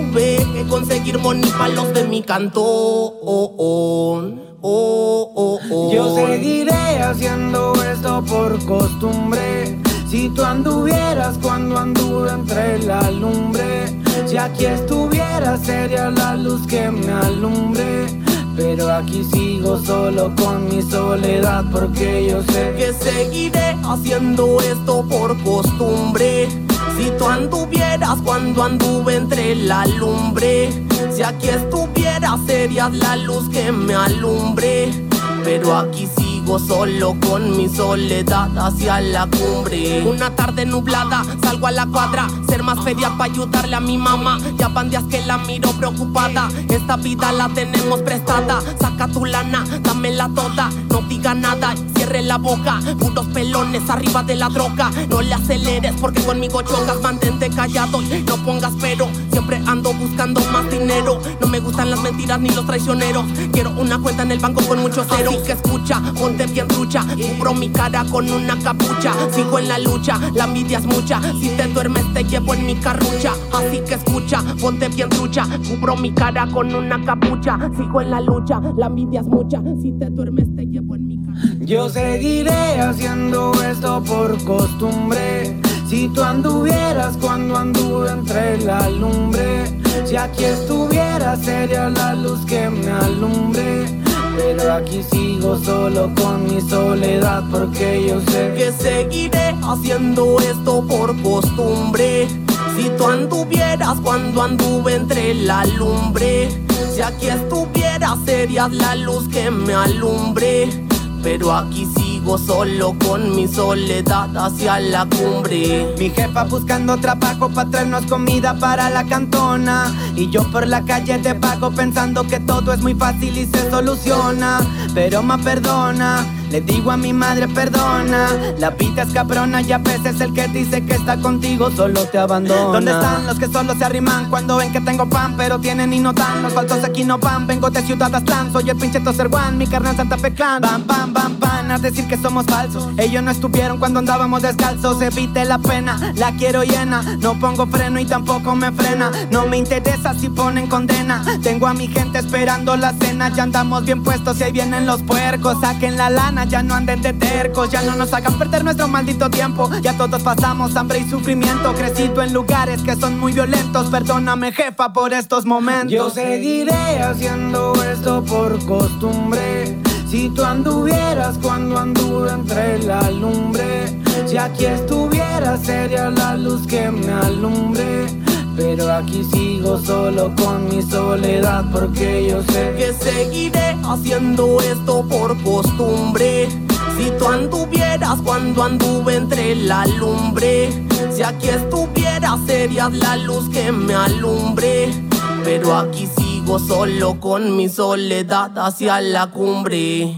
Tuve que conseguir money para los de mi canto. Oh, oh, oh, oh. Yo seguiré haciendo esto por costumbre. Si tú anduvieras cuando anduve entre la lumbre, si aquí estuvieras sería la luz que me alumbre. Pero aquí sigo solo con mi soledad porque yo sé que seguiré haciendo esto por costumbre. Si tú anduvieras cuando anduve entre la lumbre, si aquí estuvieras serías la luz que me alumbre. Pero aquí sigo solo con mi soledad hacia la cumbre. Una tarde nublada, salgo a la cuadra, ser más feria para ayudarle a mi mamá. Ya van días que la miro preocupada. Esta vida la tenemos prestada. Saca tu lana, dámela toda. No diga nada, cierre la boca. Putos pelones arriba de la droga. No le aceleres porque conmigo chocas. Mantente callado y no pongas pero. Siempre ando buscando más dinero. No me gustan las mentiras ni los traicioneros. Quiero una cuenta en el banco con mucho cero. Que escucha, ponte bien trucha. Cubro mi cara con una capucha. Sigo en la lucha, la envidia es mucha. Si te duermes, te llevo en mi carrucha. Así que escucha, ponte bien trucha. Cubro mi cara con una capucha. Sigo en la lucha, la envidia es mucha. Si te duermes, te llevo en mi Yo seguiré haciendo esto por costumbre. Si tú anduvieras cuando anduve entre la lumbre, si aquí estuvieras sería la luz que me alumbre. Pero aquí sigo solo con mi soledad porque yo sé que seguiré haciendo esto por costumbre. Si tú anduvieras cuando anduve entre la lumbre, si aquí estuvieras serías la luz que me alumbre. Pero aquí sigo solo con mi soledad hacia la cumbre. Mi jefa buscando trabajo para traernos comida para la cantona. Y yo por la calle te pago pensando que todo es muy fácil y se soluciona. Pero me perdona, le digo a mi madre perdona. La vida es cabrona y a veces el que dice que está contigo solo te abandona. ¿Dónde están los que solo se arriman cuando ven que tengo pan pero tienen y no dan? Los falsos aquí no van, vengo de Ciudad Aztlán, soy el pinche Toser mi carnal Santa Fe Clan. Bam, bam, bam, bam, a decir que somos falsos. Ellos no estuvieron cuando andábamos descalzos, evite la pena, la quiero llena. No pongo freno y tampoco me frena. No me interesa si ponen condena. Tengo a mi gente esperando la cena, ya andamos bien puestos y ahí vienen los puercos. Saquen la lana, ya no anden de tercos, ya no nos hagan perder nuestro maldito tiempo. Ya todos pasamos hambre y sufrimiento, crecido en lugares que son muy violentos. Perdóname, jefa, por estos momentos. Yo seguiré haciendo esto por costumbre. Si tú anduvieras cuando anduve entre la lumbre, si aquí estuvieras sería la luz que me alumbre. Pero aquí sigo solo con mi soledad porque yo sé que seguiré haciendo esto por costumbre. Si tú anduvieras cuando anduve entre la lumbre, si aquí estuvieras serías la luz que me alumbre. Pero aquí sigo solo con mi soledad hacia la cumbre.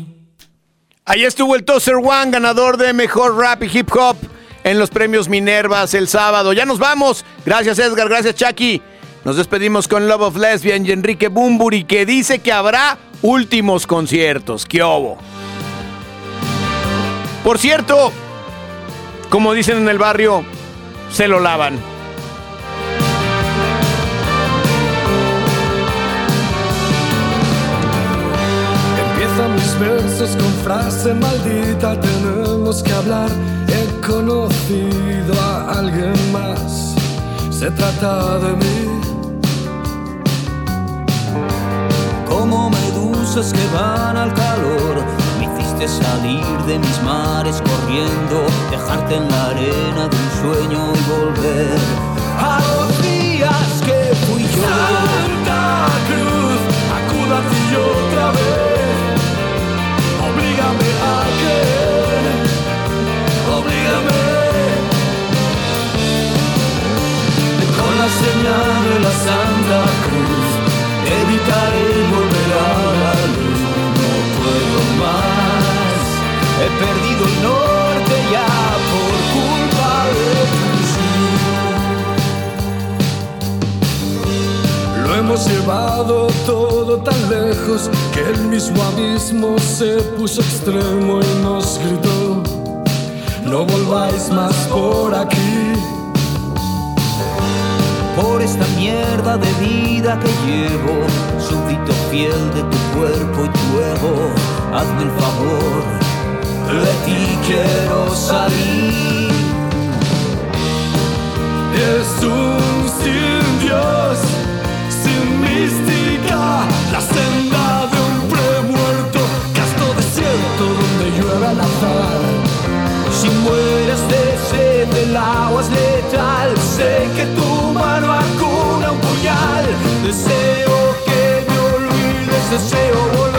Ahí estuvo el Tozer One, ganador de Mejor Rap y Hip Hop en los premios Minervas el sábado. Ya nos vamos. Gracias Edgar, gracias Chucky. Nos despedimos con Love of Lesbian y Enrique Bumburi que dice que habrá últimos conciertos. ¡Qué obo! Por cierto, como dicen en el barrio, se lo lavan. Versos con frase maldita, tenemos que hablar. He conocido a alguien más, se trata de mí. Como medusas que van al calor, me hiciste salir de mis mares corriendo, dejarte en la arena de un sueño y volver a los días que fui yo. Santa Cruz, acuda a ti otra vez. La Santa Cruz, evitaré volver a la luz. No puedo más, he perdido el norte ya por culpa de tu Lo hemos llevado todo tan lejos que el mismo abismo se puso extremo y nos gritó, no volváis más por aquí. Por esta mierda de vida que llevo, súbdito fiel de tu cuerpo y tu ego, hazme el favor, de ti quiero salir. Es un sin Dios, sin mística, deseo que me olvides, deseo volver.